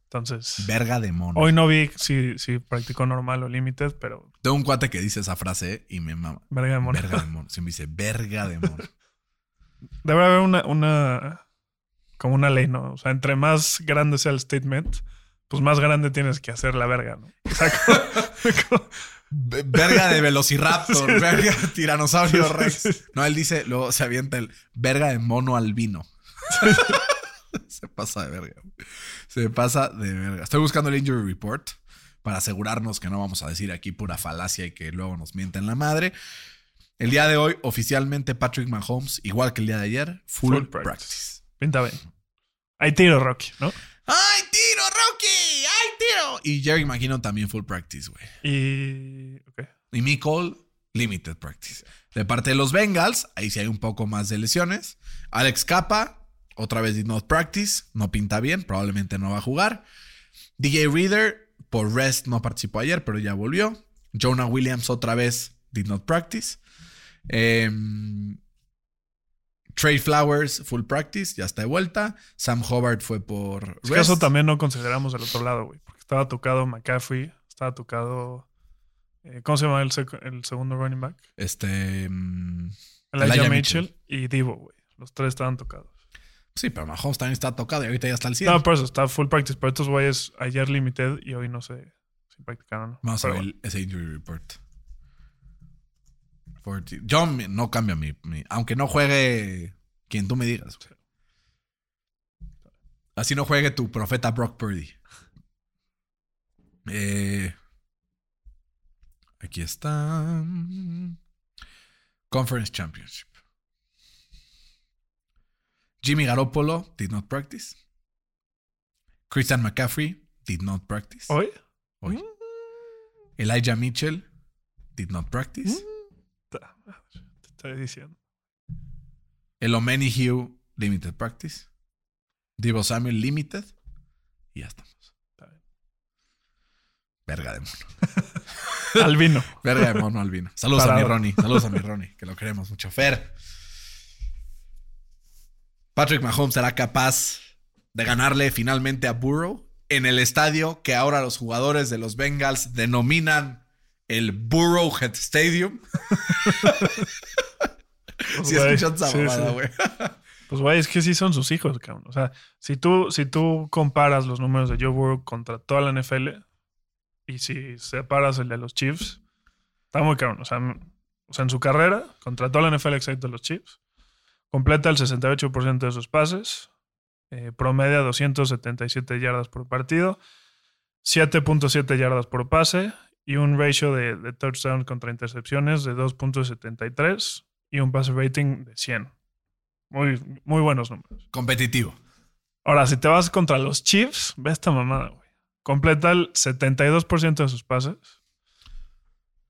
Entonces, Verga de mono. hoy no vi si, si practicó normal o limited, pero Tengo un cuate que dice esa frase y me mama. verga de mono. Verga de mono. Siempre dice verga de mono. Debe haber una, una, como una ley, ¿no? O sea, entre más grande sea el statement, pues más grande tienes que hacer la verga, ¿no? O sea, como- como- Ve- Verga de Velociraptor, Sí, verga de Tiranosaurio sí, Rex. sí. No, él dice, luego se avienta el verga de mono albino. se pasa de verga. Se pasa de verga. Estoy buscando el injury report para asegurarnos que no vamos a decir aquí pura falacia y que luego nos mienten la madre. El día de hoy, oficialmente, Patrick Mahomes, igual que el día de ayer, full, Full practice. practice. pinta bien. Hay tiro, Rocky, ¿no? ¡Ay, tiro, Rocky! ¡Ay, tiro! Y Jerry McKinnon también full practice, güey. Y. Ok. Y Nicole, limited practice. De parte de los Bengals, ahí sí hay un poco más de lesiones. Alex Capa, otra vez did not practice, no pinta bien, probablemente no va a jugar. DJ Reader, por rest no participó ayer, pero ya volvió. Jonah Williams, otra vez did not practice. Em, Trey Flowers, full practice, ya está de vuelta. Sam Hobart fue por Es que eso también no consideramos el otro lado, güey. Porque estaba tocado McCaffrey, estaba tocado. eh, ¿Cómo se llama el, sec- el segundo running back? Este. mm, Elijah, Elijah Mitchell, y Divo, güey. Los tres estaban tocados. sí, pero Mahomes también está tocado y ahorita ya está al 100. No, por eso está full practice. Pero estos güeyes ayer limited y hoy no sé si practicaron o no. Vamos a Pero ver ese injury report. 40. Yo no cambio mi, mi- Aunque no juegue quien tú me digas. Así no juegue tu profeta Brock Purdy. Eh, aquí está. Conference Championship. Jimmy Garoppolo did not practice. Christian McCaffrey did not practice. ¿Hoy? Hoy. Elijah Mitchell did not practice. Estoy diciendo. El Omeni Hugh limited practice. Divo Samuel limited. Y ya estamos. Está bien. Verga de mono. Albino. Verga de mono albino. Saludos a mi. Ronnie. Saludos a mi Ronnie, que lo queremos mucho. Fer. Patrick Mahomes será capaz de ganarle finalmente a Burrow en el estadio que ahora los jugadores de los Bengals denominan el Burrowhead Stadium. Si Güey, escuchan esa sí, mamada, sí. güey. Pues, güey, es que sí son sus hijos, cabrón. O sea, si tú, si tú comparas los números de Joe Burrow contra toda la NFL y si separas el de los Chiefs, está muy cabrón. O sea, o sea, en su carrera, contra toda la NFL excepto los Chiefs, completa el 68% de sus pases, eh, promedia 277 yardas por partido, 7.7 yardas por pase y un ratio de, de touchdown contra intercepciones de 2.73 y un pase rating de 100. Muy, muy buenos números. Competitivo. Ahora, si te vas contra los Chiefs, ve esta mamada, güey. Completa el 72% de sus pases.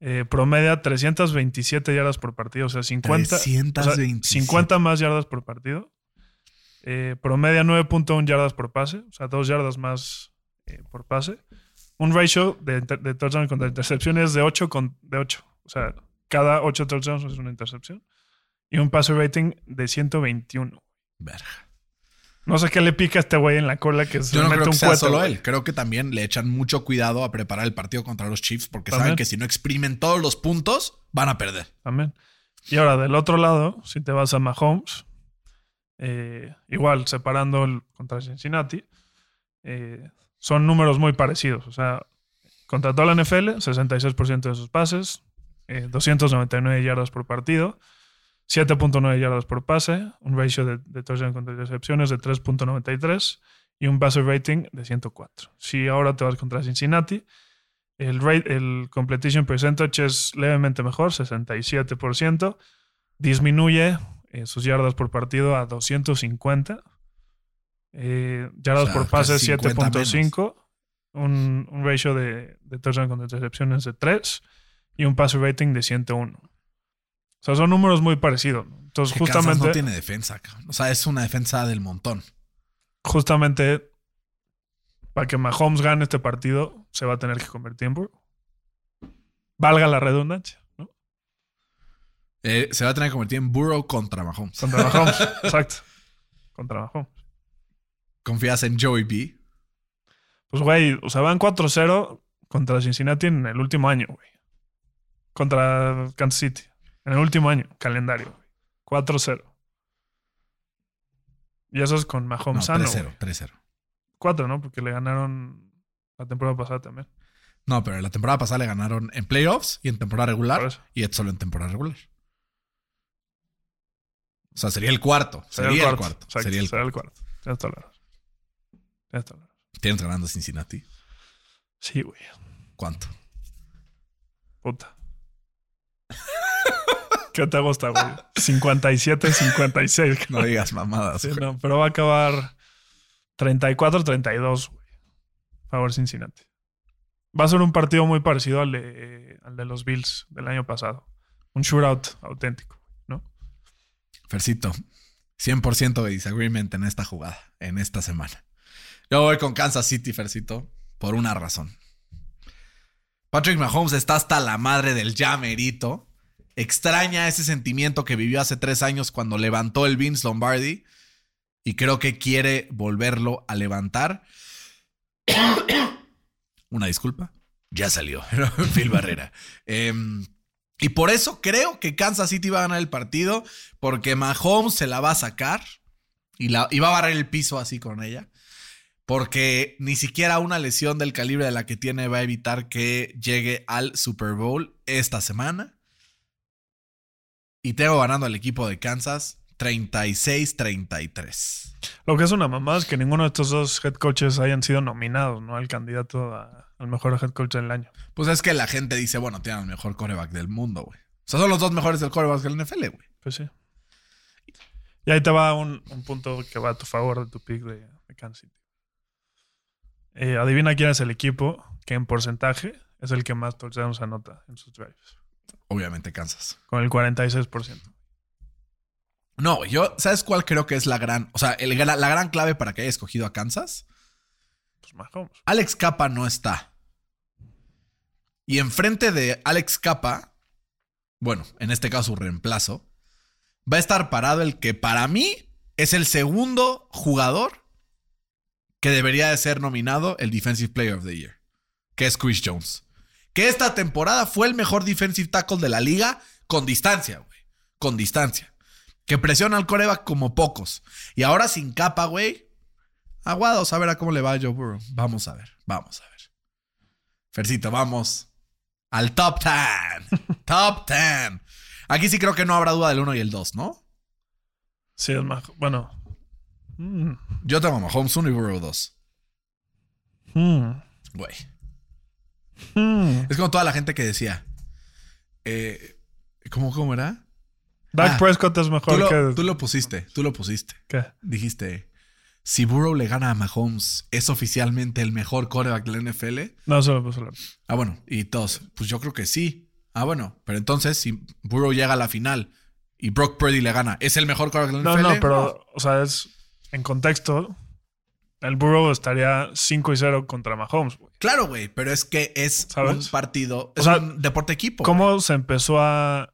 Eh, promedia 327 yardas por partido, o sea, 50, o sea, 327. 50 más yardas por partido. Eh, promedia 9.1 yardas por pase, o sea, 2 yardas más eh, por pase. Un ratio de, de touchdown contra intercepciones de 8 con, de 8. O sea, cada 8 touchdowns es una intercepción. Y un pase rating de 121. Verga. No sé qué le pica a este güey en la cola que se Yo no mete creo que un sea solo güey. él. Creo que también le echan mucho cuidado a preparar el partido contra los Chiefs porque También. saben que si no exprimen todos los puntos, van a perder. También. Y ahora, del otro lado, si te vas a Mahomes, eh, igual separando el contra Cincinnati, eh, son números muy parecidos. O sea, contra toda la NFL, 66% de sus pases, eh, 299 yardas por partido, 7.9 yardas por pase, un ratio de, de touchdown contra intercepciones de 3.93 y un pase rating de 104. Si ahora te vas contra Cincinnati, el, rate, el completion percentage es levemente mejor, 67%. Disminuye eh, sus yardas por partido a 250. Eh, yardas O sea, por pase casi 50 7.5. Un, un ratio de, de touchdown contra intercepciones de 3. Y un pase rating de 101. O sea, son números muy parecidos. Entonces, Que Kansas justamente, no tiene defensa. O sea, es una defensa del montón. justamente para que Mahomes gane este partido, se va a tener que convertir en Burrow. Valga la redundancia, ¿no? Eh, se va a tener que convertir en Burrow contra Mahomes. Contra Mahomes. Exacto. Contra Mahomes. ¿Confías en Joey B? Pues, güey, o sea, van 4-0 contra Cincinnati en el último año, güey. Contra Kansas City. En el último año, calendario, güey. 4-0. Y eso es con No, Mahomes sano. 3-0, 3-0. 4, ¿no? Porque le ganaron la temporada pasada también. No, pero la temporada pasada le ganaron en playoffs y en temporada Por regular. Y es solo en temporada regular. O sea, sería el cuarto. Sería, el cuarto. Sería el cuarto. Tienes toda la. Tienes toda. Tienes ganando Cincinnati. Sí, güey. ¿Cuánto? Puta. ¿Qué te gusta, güey? 57, 56. No digas mamadas. Sí, no, pero va a acabar 34, 32, güey. Favor Cincinnati. Va a ser un partido muy parecido al de, al de los Bills del año pasado. Un shootout auténtico, ¿no? Fercito, 100% de disagreement en esta jugada, en esta semana. Yo voy con Kansas City, Fercito, por una razón. Patrick Mahomes está hasta la madre del ya merito. Extraña ese sentimiento que vivió hace tres años cuando levantó el Vince Lombardi. Y creo que quiere volverlo a levantar. Una disculpa. Ya salió. Phil Barrera. Em, y por eso creo que Kansas City va a ganar el partido. Porque Mahomes se la va a sacar. Y, la, y va a barrer el piso así con ella. Porque ni siquiera una lesión del calibre de la que tiene va a evitar que llegue al Super Bowl esta semana. Y tengo ganando al equipo de Kansas 36-33. Lo que es una mamada es que ninguno de estos dos head coaches hayan sido nominados, ¿no? Al candidato a- al mejor head coach del año. Pues es que la gente dice, bueno, tienen el mejor coreback del mundo, güey. O sea, son los dos mejores del coreback del NFL, güey. Pues sí. Y ahí te va un, un punto que va a tu favor de tu pick de, de Kansas City. Eh, adivina quién es el equipo que en porcentaje es el que más touchdowns anota en sus drives. Obviamente Kansas. Con el 46%. No, yo, ¿sabes cuál creo que es la gran, o sea, el la gran clave para que haya escogido a Kansas? Pues Mahomes. Alex Capa no está. Y enfrente de Alex Capa, bueno, en este caso su reemplazo, va a estar parado el que para mí es el segundo jugador que debería de ser nominado el Defensive Player of the Year, que es Chris Jones. Que esta temporada fue el mejor defensive tackle de la liga con distancia, güey. Con distancia. Que presiona al coreback como pocos. Y ahora sin capa, güey. Aguados a ver a cómo le va a Joe Burrow. Vamos a ver, vamos a ver. Fercito, vamos al top 10. top 10. Aquí sí creo que no habrá duda del 1 y el 2, ¿no? Sí, es más. Bueno. Mm, Yo tengo Mahomes 1 y Burrow 2. mm, Güey. mm. Es como toda la gente que decía. Eh, ¿cómo, ¿Cómo era? Dak Ah, Prescott es Tú mejor lo, que. tú lo pusiste, tú lo pusiste. ¿Qué? Dijiste, si Burrow le gana a Mahomes, ¿es oficialmente el mejor coreback de la NFL? No, solo puso. Ah, bueno, y todos, pues yo creo que sí. Ah, bueno, pero entonces si Burrow llega a la final y Brock Purdy le gana, ¿es el mejor coreback de la No, NFL? no, pero, o sea, es. En contexto, el Burrow estaría 5 y 0 contra Mahomes, güey. Claro, güey, pero es que es ¿Sabes? un partido, es sea, un deporte equipo. ¿Cómo se empezó a.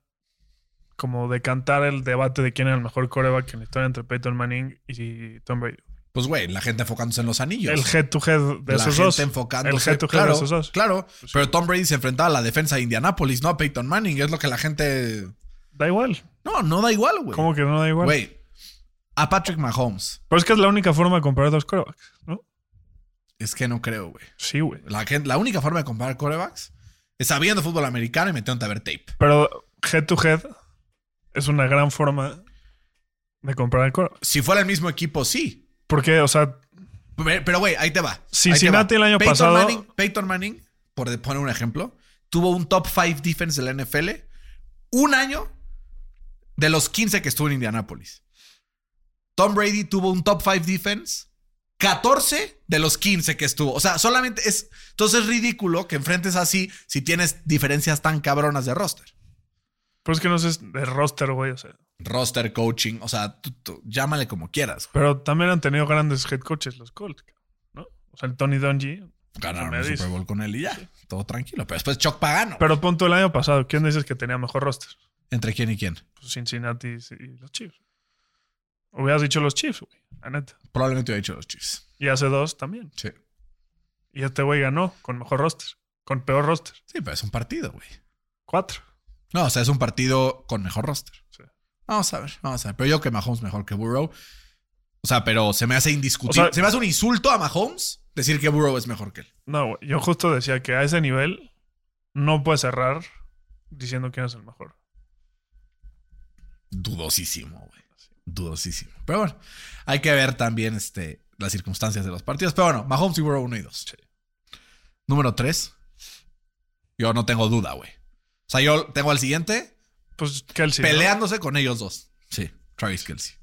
como decantar el debate de quién era el mejor coreback en la historia entre Peyton Manning y Tom Brady? Pues, güey, la gente enfocándose en los anillos. El head to head de la esos gente dos. enfocándose. El head to head claro, de esos dos. Claro, pero Tom Brady se enfrentaba a la defensa de Indianapolis, no a Peyton Manning. Es lo que la gente. Da igual. No, no da igual, güey. ¿Cómo que no da igual? Güey, a Patrick Mahomes. Pero es que es la única forma de comparar dos corebacks, ¿no? Es que no creo, güey. Sí, güey. La, gente- la única forma de comparar corebacks es sabiendo fútbol americano y metiéndote a ver tape. Pero head to head es una gran forma de comparar el coreback. Si fuera el mismo equipo, sí. Porque, o sea, Pe- Pero, güey, ahí te va. Ahí te Cincinnati va. el año Peyton pasado- Manning, Peyton Manning, por poner un ejemplo, tuvo un top 5 defense de la NFL un año de los 15 que estuvo en Indianapolis. Tom Brady tuvo un top 5 defense 14 de los 15 que estuvo. O sea, solamente es. Entonces es ridículo que enfrentes así si tienes diferencias tan cabronas de roster. pero es que no sé de roster, güey. O sea, Roster, coaching, o sea, tú- tú- llámale como quieras. pero también han tenido grandes head coaches los Colts, ¿no? O sea, el Tony Dungy. Ganaron el. Super Bowl con él y ya. Todo tranquilo. Pero después Chuck Pagano. Pero punto el año pasado, ¿quién dices que tenía mejor roster? ¿Entre quién y quién? Pues Cincinnati y los Chiefs. Hubieras dicho los Chiefs, güey. La neta. Probablemente hubiera dicho los Chiefs. Y hace dos también. Sí. Y este güey ganó con mejor roster. Con peor roster. Sí, pero es un partido, güey. Cuatro. No, o sea, es un partido con mejor roster. Sí. Vamos a ver, vamos a ver. Pero yo que Mahomes mejor que Burrow. O sea, pero se me hace indiscutible. O sea- se me hace un insulto a Mahomes decir que Burrow es mejor que él. No, güey. Yo justo decía que a ese nivel no puedes cerrar diciendo quién es el mejor. Dudosísimo, güey. Dudosísimo. Pero bueno, hay que ver también este, las circunstancias de los partidos. Pero bueno, Mahomes y Burrow 1 y 2. Número 3. Yo no tengo duda, güey. O sea, yo tengo al siguiente Pues Kelsey. ¿no? peleándose con ellos dos. Sí, Travis Kelsey.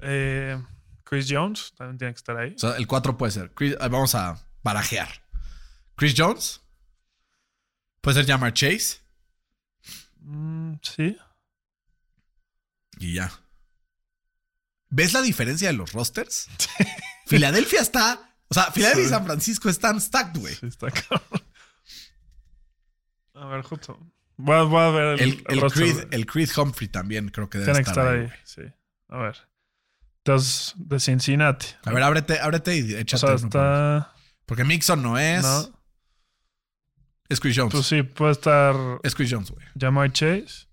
Eh, Chris Jones también tiene que estar ahí. O sea, el 4 puede ser. Chris- eh, vamos a barajear. Chris Jones. Puede ser Jamar Chase. Mm, sí. Y ya. ¿Ves la diferencia de los rosters? Filadelfia está. O sea, Filadelfia y. San Francisco están stacked, güey. Sí, está cabrón. A ver, justo. Voy a, voy a ver el, El, el, Creed, el Creed Humphrey también creo que debe Tiene que estar, ahí. ahí. Sí. A ver. Entonces, de Cincinnati. A ver, ábrete, ábrete y O échate. sea, por uno. está. Porque Mixon no es. No. Es Chris Jones. Pues sí, puede estar Es Chris Jones, güey. Jamar Chase.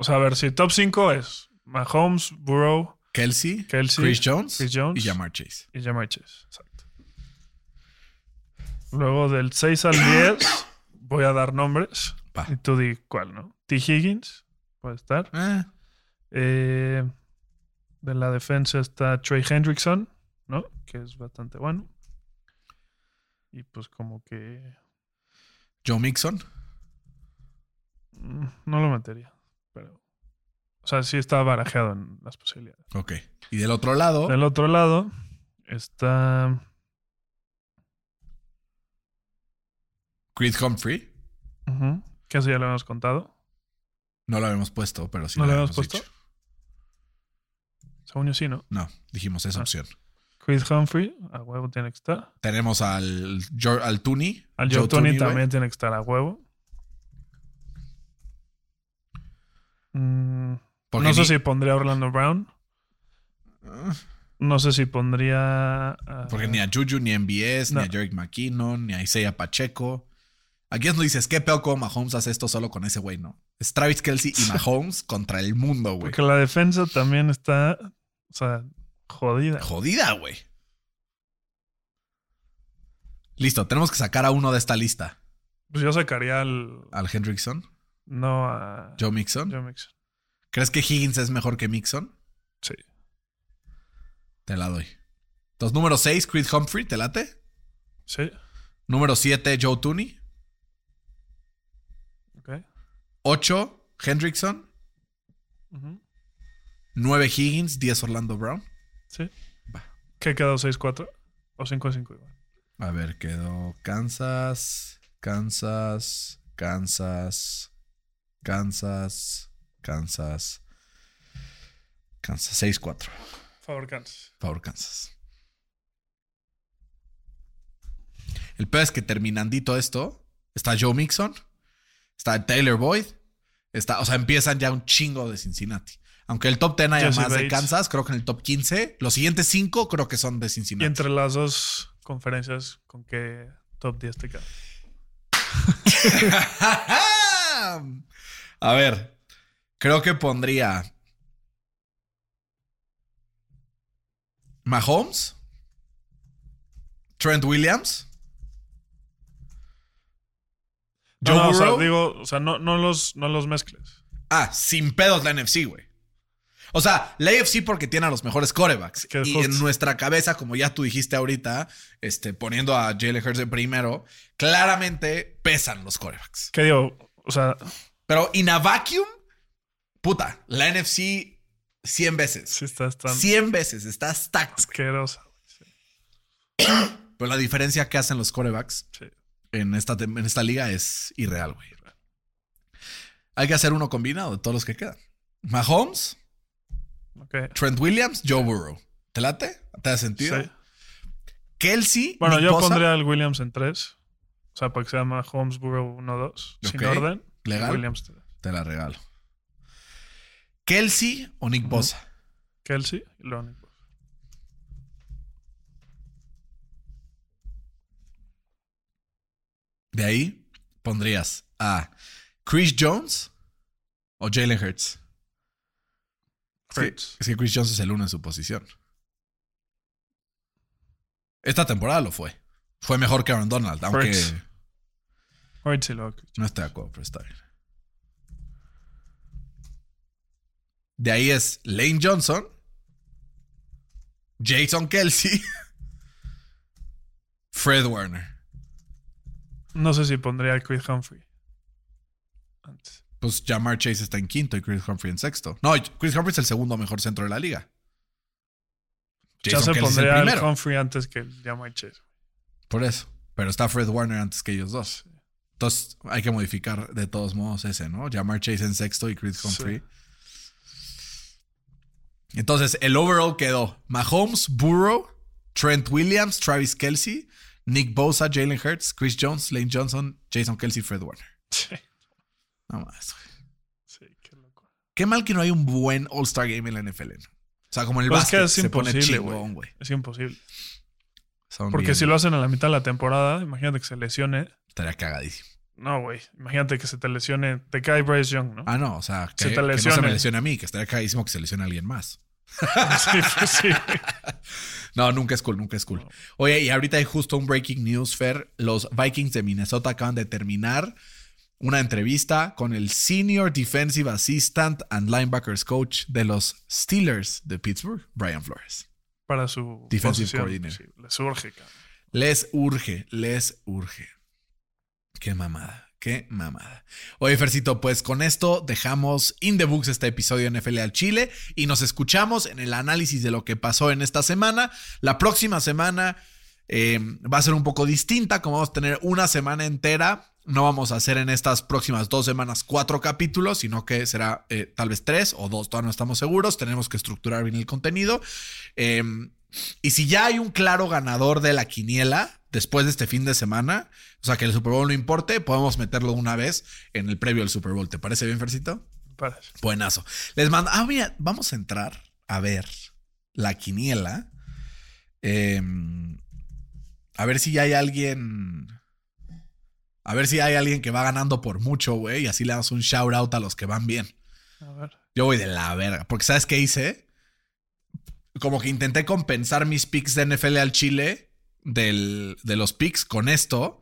O sea, a ver, si top 5 es Mahomes, Burrow Kelsey, Kelsey, Chris Jones, Chris Jones. y Jamar Chase. y Jamar Chase. Exacto. Luego del 6 al 10 voy a dar nombres. Y tú di cuál, ¿no? T. Higgins puede estar. Eh, Eh, de la defensa está Trey Hendrickson, ¿no? Que es bastante bueno. Y pues como que Joe Mixon. mm, no lo metería. O sea, sí está barajeado en las posibilidades. Ok. Y del otro lado, Del otro lado está. Creed Humphrey. ujú, que eso ya lo hemos contado. No lo habíamos puesto, pero sí ¿No lo lo habíamos puesto? dicho. Según yo sí, ¿no? No, dijimos esa Ah. opción. Chris Humphrey, a huevo tiene que estar. Tenemos al, al. Al Joe güey. también tiene que estar a huevo. Porque no sé ni- si pondría a Orlando Brown. No sé si pondría. a- Porque ni a Juju, ni a MBS, No. ni a Jerick McKinnon, ni a Isaiah Pacheco. Aquí es donde dices, ¿qué peor como Mahomes hace esto solo con ese güey, no? Es Travis Kelsey y Mahomes contra el mundo, güey. Porque la defensa también está. O sea, jodida. Jodida, güey. Listo, tenemos que sacar a uno de esta lista. Pues yo sacaría al. Al Hendrickson, No a. Joe Mixon. Joe Mixon. ¿Crees que Higgins es mejor que Mixon? Sí. Te la doy. Entonces, número 6, Chris Humphrey, ¿te late? Sí. Número 7, Joe Tooney. Ok. 8, Hendrickson. Ujú. 9, Higgins. 10, Orlando Brown. Sí. Va. ¿Qué quedó? ¿6-4? ¿O 5-5 igual? A ver, quedó Kansas, Kansas, Kansas, Kansas, Kansas, Kansas. 6-4. Favor Kansas. Favor, Kansas. El peor es que terminandito esto, está Joe Mixon, está Taylor Boyd, está, o sea, empiezan ya un chingo de Cincinnati. Aunque el top 10 haya Jesse más de. Kansas, creo que en el top 15, los siguientes 5 creo que son de Y Cincinnati. entre las dos conferencias, ¿con qué top 10 te quedas? A ver, creo que pondría Mahomes, Trent Williams, No, Joe no, o sea, Burrow. digo, o sea, no, no, los, no los mezcles. Ah, sin pedos la NFC, güey. O sea, la AFC porque tiene a los mejores corebacks. Y justo- en nuestra cabeza, como ya tú dijiste ahorita, este, poniendo a Jalen Hurts de primero, claramente pesan los corebacks. ¿Qué digo? O sea, Pero in a vacuum, puta, la NFC 100 veces. sí estás tan 100 veces, está stacked. asquerosa. güey. Sí, Pero la diferencia que hacen los corebacks sí. en esta, en esta liga es irreal, güey. Hay que hacer uno combinado de todos los que quedan. Mahomes, Ok. Trent Williams, Joe Burrow. ¿Te late? ¿Te da sentido? Sí. Kelsey. Bueno, Nick yo Bosa, pondría al Williams en 3. O sea, para que se llama Holmesboro 1-2. Sin Ok. orden. Legal. Williams 3. Te la regalo. Kelsey o Nick Bosa. Kelsey y luego Nick Bosa. De ahí pondrías a Chris Jones o Jalen Hurts. Es que- Hurts. Es que Chris Jones es el uno en su posición. Esta temporada lo fue. Fue mejor que Aaron Donald, aunque Hurts. Hurts y luego no estoy de acuerdo, pero está bien. De ahí es Lane Johnson, Jason Kelsey, Fred Warner. No sé si pondría a Chris Humphrey. Antes. Pues Jamar Chase está en quinto y Chris Humphrey en sexto. No, Chris Humphrey es el segundo mejor centro de la liga. Ya se Kelsey es el pondría al primero. Humphrey antes que el Jamar Chase. Por eso. Pero está Fred Warner antes que ellos dos. Entonces hay que modificar de todos modos ese, ¿no? Jamar Chase en sexto y Chris Humphrey. Entonces el overall quedó Mahomes, Burrow, Trent Williams, Travis Kelsey, Nick Bosa, Jalen Hurts, Chris Jones, Lane Johnson, Jason Kelsey, Fred Warner. Sí. No más, güey. Sí, qué loco. Qué mal que no hay un buen All-Star Game en la NFL. ¿no? O sea, como el Pues es que básquet es se pone imposible, güey. güey. Es imposible. Son Porque bien- si lo hacen a la mitad de la temporada, imagínate que se lesione. Estaría cagadísimo. No, güey. Imagínate que se te lesione. Te cae Bryce Young, ¿no? Ah, no, o sea, que, Se te que no se me lesione a mí, que estaría cagadísimo que se lesione a alguien más. sí, pues sí. No, nunca es cool, nunca es cool. Oye, y ahorita hay justo un breaking news, Fer. Los Vikings de Minnesota acaban de terminar una entrevista con el Senior Defensive Assistant and Linebackers Coach de los Steelers de Pittsburgh, Brian Flores. Para su Defensive posición. coordinator. Sí, le surge, cabrón. Les urge, les urge. Qué mamada, qué mamada. Oye, Fercito, pues con esto dejamos in the books este episodio de NFL al Chile y nos escuchamos en el análisis de lo que pasó en esta semana. La próxima semana eh, va a ser un poco distinta, como vamos a tener una semana entera. No vamos a hacer en estas próximas dos semanas cuatro capítulos, sino que será eh, tal vez tres o dos, todavía no estamos seguros. Tenemos que estructurar bien el contenido. Eh, Y si ya hay un claro ganador de la quiniela después de este fin de semana, o sea, que el Super Bowl no importe, podemos meterlo una vez en el previo del Super Bowl. ¿Te parece bien, Fercito? Parece. Buenazo. Les mando. Ah, mira, vamos a entrar a ver la quiniela. Eh, a ver si hay alguien. A ver si hay alguien que va ganando por mucho, güey. Y así le damos un shout out a los que van bien. A ver. Yo voy de la verga. Porque ¿sabes qué hice? Como que intenté compensar mis picks de NFL al Chile del, de los picks con esto.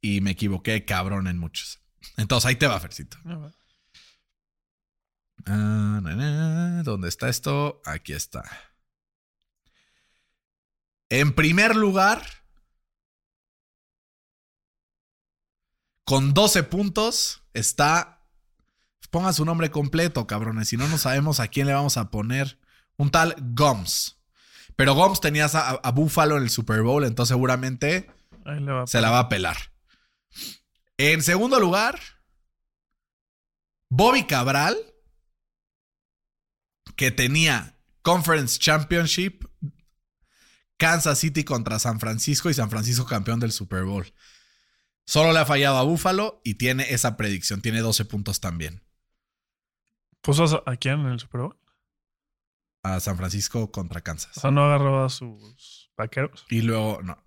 Y me equivoqué cabrón en muchos. Entonces ahí te va, Fercito. Ah, na, na. ¿Dónde está esto? Aquí está. En primer lugar, con 12 puntos, está. Ponga su nombre completo, cabrones. Si no, no sabemos a quién le vamos a poner. Un tal Goms. Pero Goms tenías a, a Buffalo en el Super Bowl, entonces seguramente se la va a pelar. En segundo lugar, Bobby Cabral, que tenía Conference Championship, Kansas City contra San Francisco y San Francisco campeón del Super Bowl. Solo le ha fallado a Buffalo y tiene esa predicción, tiene 12 puntos también. ¿Puso a quién en el Super Bowl? A San Francisco contra Kansas. O sea, no agarró a sus vaqueros. Y luego, no,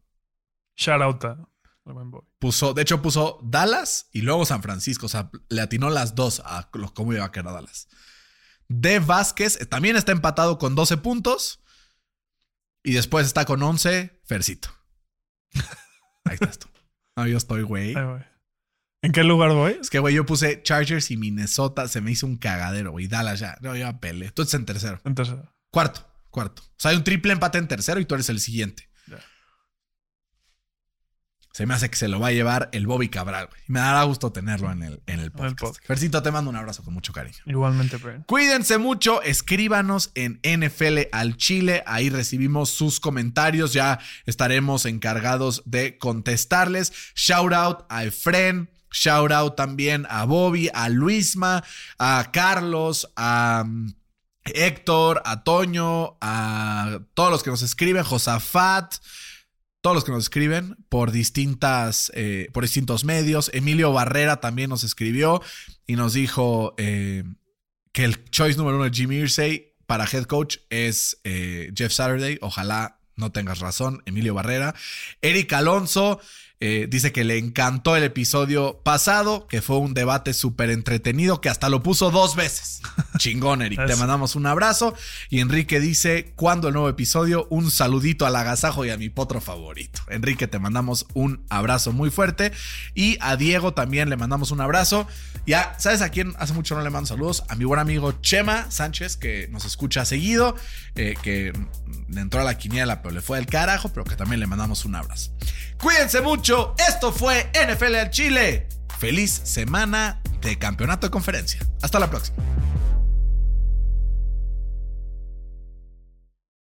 Shout out a el buen boy. puso, de hecho puso Dallas y luego San Francisco, o sea, le atinó las dos a los cómo iba a quedar Dallas. De Vázquez eh, también está empatado con 12 puntos y después está con 11 Fercito. Ahí estás tú. No, yo estoy, güey. ¿En qué lugar voy? Es que, güey, yo puse Chargers y Minnesota, se me hizo un cagadero, güey. Dallas ya, no, yo pele. Tú estás en tercero. En tercero. Cuarto, cuarto. O sea, hay un triple empate en tercero y tú eres el siguiente. Se me hace que se lo va a llevar el Bobby Cabral, güey. Y me dará gusto tenerlo en el, en el podcast. podcast. Fercito, te mando un abrazo con mucho cariño. Igualmente, Brian. Cuídense mucho, escríbanos en NFL al Chile, ahí recibimos sus comentarios, ya estaremos encargados de contestarles. Shout out a Efren, shout out también a Bobby, a Luisma, a Carlos, a mm, Héctor, a Toño, a todos los que nos escriben, Josafat, todos los que nos escriben por distintas, eh, por distintos medios. Emilio Barrera también nos escribió y nos dijo eh, que el choice número uno de Jimmy Irsay para head coach es eh, Jeff Saturday. Ojalá no tengas razón, Emilio Barrera. Eric Alonso eh, dice que le encantó el episodio pasado, que fue un debate súper entretenido, que hasta lo puso dos veces. Chingón, Eric. Te mandamos un abrazo. Y Enrique dice, ¿cuándo el nuevo episodio? Un saludito al agasajo y a mi potro favorito. Enrique, te mandamos un abrazo muy fuerte. Y a Diego también le mandamos un abrazo. Ya, ¿sabes a quién hace mucho no le mando saludos? A mi buen amigo Chema Sánchez, que nos escucha seguido, eh, que le entró a la quiniela, pero le fue del carajo, pero que también le mandamos un abrazo. Cuídense mucho. Esto fue NFL al Chile. Feliz semana de campeonato de conferencia. Hasta la próxima.